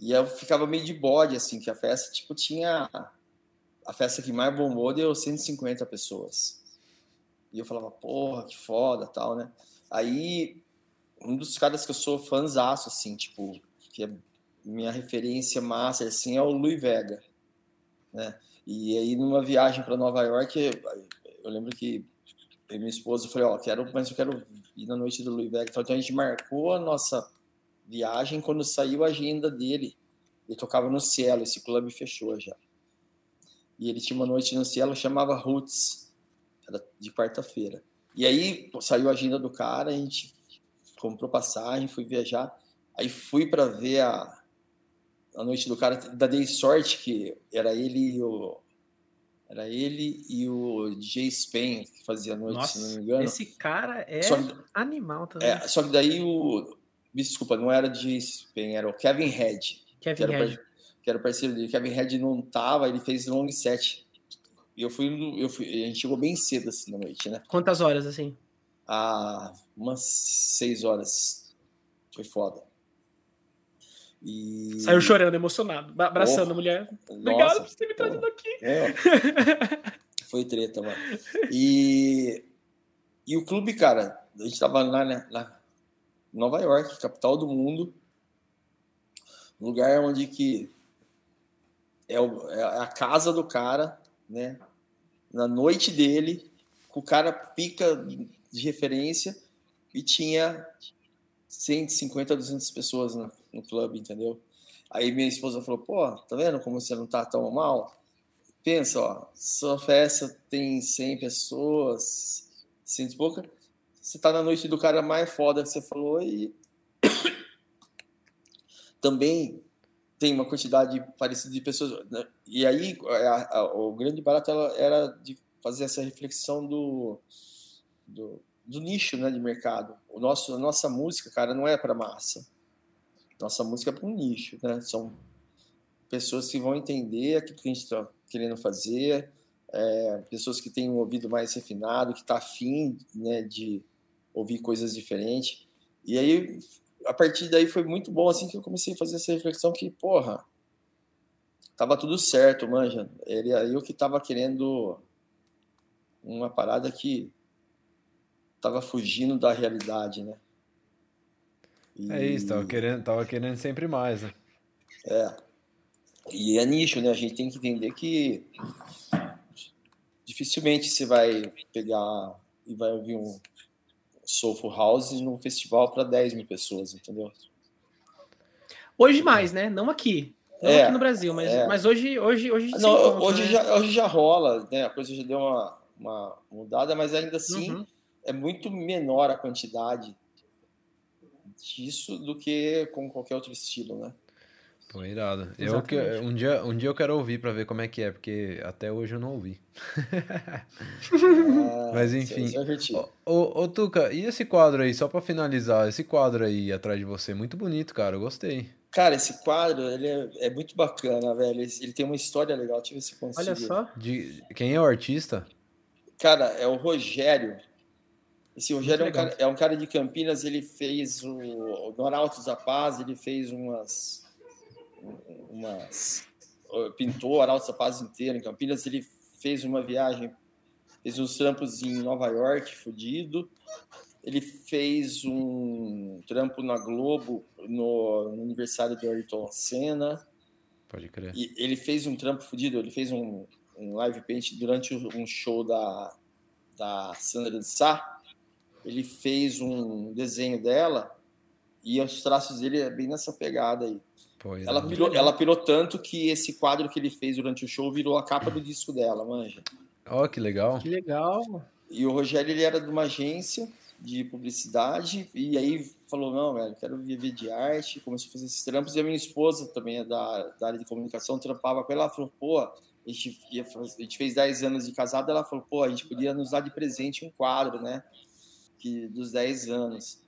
e eu ficava meio de bode, assim, que a festa, tipo, tinha... A festa que mais bombou deu 150 pessoas. E eu falava, porra, que foda, tal, né? Aí, um dos caras que eu sou fãzaço, assim, tipo, que é minha referência massa, assim, é o Louis Vega, né? E aí, numa viagem para Nova York, eu lembro que eu e minha esposa falei, ó, quero, mas eu quero ir na noite do Louis Vega. Então a gente marcou a nossa viagem quando saiu a agenda dele. Ele tocava no Cielo, esse clube fechou já. E ele tinha uma noite no Cielo, chamava Roots, era de quarta-feira. E aí saiu a agenda do cara, a gente comprou passagem, fui viajar. Aí fui para ver a, a noite do cara, da dei sorte que era ele e o era ele e o Jay Spain que fazia a noite, Nossa, se não me engano. Esse cara é que, animal também. É, só que daí o. Desculpa, não era Jay Spain, era o Kevin Head. Kevin que Head. que era o parceiro dele. Kevin Head não tava, ele fez long set. E eu fui, eu fui. A gente chegou bem cedo assim na noite, né? Quantas horas assim? Ah, umas seis horas. Foi foda. E... Saiu chorando, emocionado, abraçando oh, a mulher. Obrigado nossa, por ter me trazido aqui. É. [laughs] Foi treta, mano. E, e o clube, cara, a gente tava lá, né, lá Nova York, capital do mundo, lugar onde que é, o, é a casa do cara, né? Na noite dele, o cara pica de referência e tinha 150, 200 pessoas no, no clube, entendeu? Aí minha esposa falou, pô, tá vendo como você não tá tão mal? Pensa, ó, sua festa tem 100 pessoas, 100 e pouca, você tá na noite do cara mais foda que você falou e [coughs] também tem uma quantidade parecida de pessoas. Né? E aí, a, a, o grande barato era de fazer essa reflexão do, do do nicho né, de mercado. O nosso, a nossa música, cara, não é para massa. Nossa música é para um nicho, né? São pessoas que vão entender aquilo que a gente está querendo fazer, é, pessoas que têm um ouvido mais refinado, que está afim né, de ouvir coisas diferentes. E aí, a partir daí foi muito bom assim que eu comecei a fazer essa reflexão que, porra, tava tudo certo, manja. Ele, eu que tava querendo uma parada que tava fugindo da realidade, né? E... É isso, tava querendo, tava querendo sempre mais, né? É. E é nicho, né? A gente tem que entender que dificilmente você vai pegar e vai ouvir um Soulful House num festival para 10 mil pessoas, entendeu? Hoje mais, né? Não aqui. Não é, aqui no Brasil, mas, é. mas hoje, hoje, hoje, Não, hoje, né? já, hoje já rola, né? A coisa já deu uma, uma mudada, mas ainda assim uhum é muito menor a quantidade disso do que com qualquer outro estilo, né? Pô, irado. Eu que, um, dia, um dia eu quero ouvir para ver como é que é, porque até hoje eu não ouvi. ah, [laughs] Mas enfim. Ô, ô, ô, Tuca, e esse quadro aí, só para finalizar, esse quadro aí atrás de você, muito bonito, cara, eu gostei. Cara, esse quadro, ele é, é muito bacana, velho. Ele, tem uma história legal, deixa eu ver se eu consigo. Olha só. De, quem é o artista? Cara, é o Rogério. Esse Rogério é um, cara, é um, cara, de Campinas, ele fez o, no Arautos da Paz, ele fez umas. Umas pintou o Arautos da Paz inteiro em Campinas, ele fez uma viagem, fez uns trampos em Nova York, fudido. Ele fez um trampo na Globo no, no aniversário do Ayrton Senna. Pode crer. E ele fez um trampo fudido, ele fez um, um live paint durante um show da, da Sandra de Sá. Ele fez um desenho dela e os traços dele é bem nessa pegada aí. Pois ela, é. pirou, ela pirou tanto que esse quadro que ele fez durante o show virou a capa do disco dela, manja. Ó, oh, que legal. Que legal. E o Rogério, ele era de uma agência de publicidade e aí falou, não, velho, quero viver de arte, começou a fazer esses trampos e a minha esposa também é da, da área de comunicação, trampava com ela, ela falou, pô, a gente, ia, a gente fez 10 anos de casado, ela falou, pô, a gente podia nos dar de presente um quadro, né, que, dos 10 anos.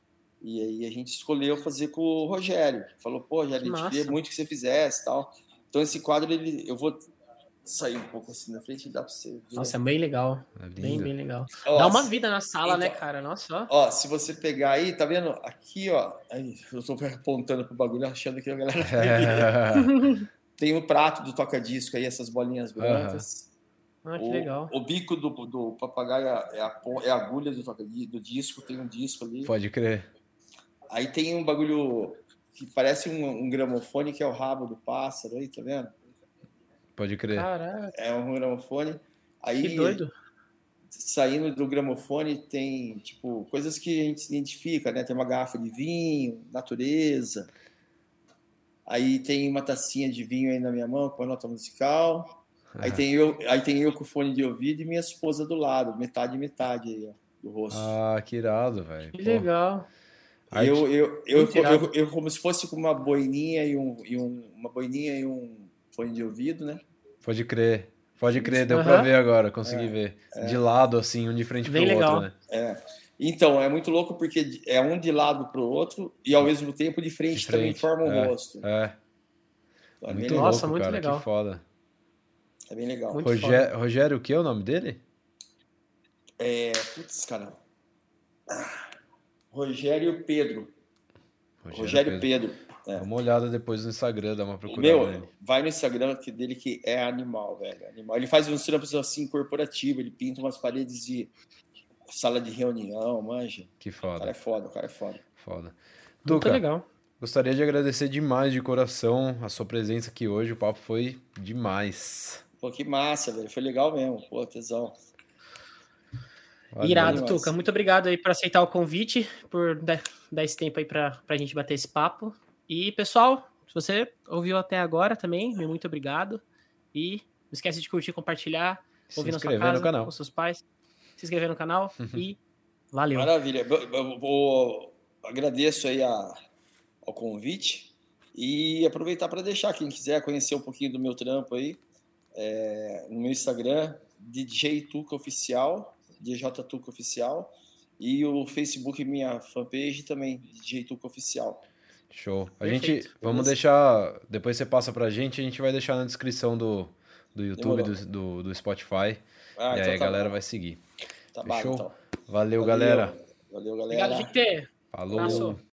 E aí a gente escolheu fazer com o Rogério. Falou, pô, já a gente queria muito que você fizesse tal. Então esse quadro, ele, eu vou sair um pouco assim na frente dá pra você ver. Nossa, é bem legal. É bem, bem legal. Ó, dá uma vida na sala, né, então, né, cara? Nossa, ó. Ó, se você pegar aí, tá vendo? Aqui, ó. Aí, eu tô [laughs] apontando pro bagulho, achando que a galera é. [laughs] Tem o prato do toca-disco aí, essas bolinhas brancas. Ah, que o, legal. O bico do, do papagaio é a, é a agulha do, do disco, tem um disco ali. Pode crer. Aí tem um bagulho que parece um, um, gramofone, que é o rabo do pássaro aí, tá vendo? Pode crer. Caraca. É um gramofone. Aí, que doido. Saindo do gramofone tem, tipo, coisas que a gente se identifica, né? Tem uma garrafa de vinho, natureza. Aí tem uma tacinha de vinho aí na minha mão com a nota musical. Aí, tem eu, aí tem eu com fone de ouvido e minha esposa do lado, metade metade aí, ó, do rosto. Ah, que irado, velho. Que legal. Eu, eu, eu, eu, eu, como se fosse com uma boininha e, um, e um, uma boininha e um fone de ouvido, né? Pode crer. Pode crer, deu uhum. pra ver agora, consegui é, ver. É. De lado, assim, um de frente Bem pro legal. outro, né? É. Então, é muito louco porque é um de lado pro outro e ao mesmo tempo de frente, de frente. também forma o um é. rosto. É. É muito Nossa, louco, muito cara, legal. que foda. É bem legal. Rogério, Rogério, o que é o nome dele? É. Putz, cara. Ah. Rogério Pedro. Rogério, Rogério Pedro. Pedro. É. Dá uma olhada depois no Instagram, dá uma procurada Meu, nele. Vai no Instagram dele que é animal, velho. Animal. Ele faz uns trampos assim corporativo, ele pinta umas paredes de sala de reunião, manja. Que foda. O cara é foda, o cara é foda. Foda. Duca, Muito legal. Gostaria de agradecer demais de coração a sua presença aqui hoje. O papo foi demais. Pô, que massa, velho. Foi legal mesmo. Pô, tesão. Valeu, Irado, demais. Tuca. Muito obrigado aí por aceitar o convite, por dar esse tempo aí para a gente bater esse papo. E, pessoal, se você ouviu até agora também, muito obrigado. E não esquece de curtir, compartilhar, se ouvir na sua casa, no canal. com seus pais, se inscrever no canal e valeu. Maravilha. Eu vou, agradeço aí a, ao convite e aproveitar para deixar quem quiser conhecer um pouquinho do meu trampo aí, é, no meu Instagram, DJ Tuca Oficial, DJ Tuca Oficial, e o Facebook, minha fanpage também, DJ Tuca Oficial. Show. A Perfeito. gente, vamos deixar, depois você passa pra gente, a gente vai deixar na descrição do, do YouTube, do, do, do, Spotify, ah, e então aí tá a galera bom. vai seguir. Tá Fechou? Bom, então. Valeu, Valeu, galera. Valeu, galera. Obrigado, Falou. Abraço.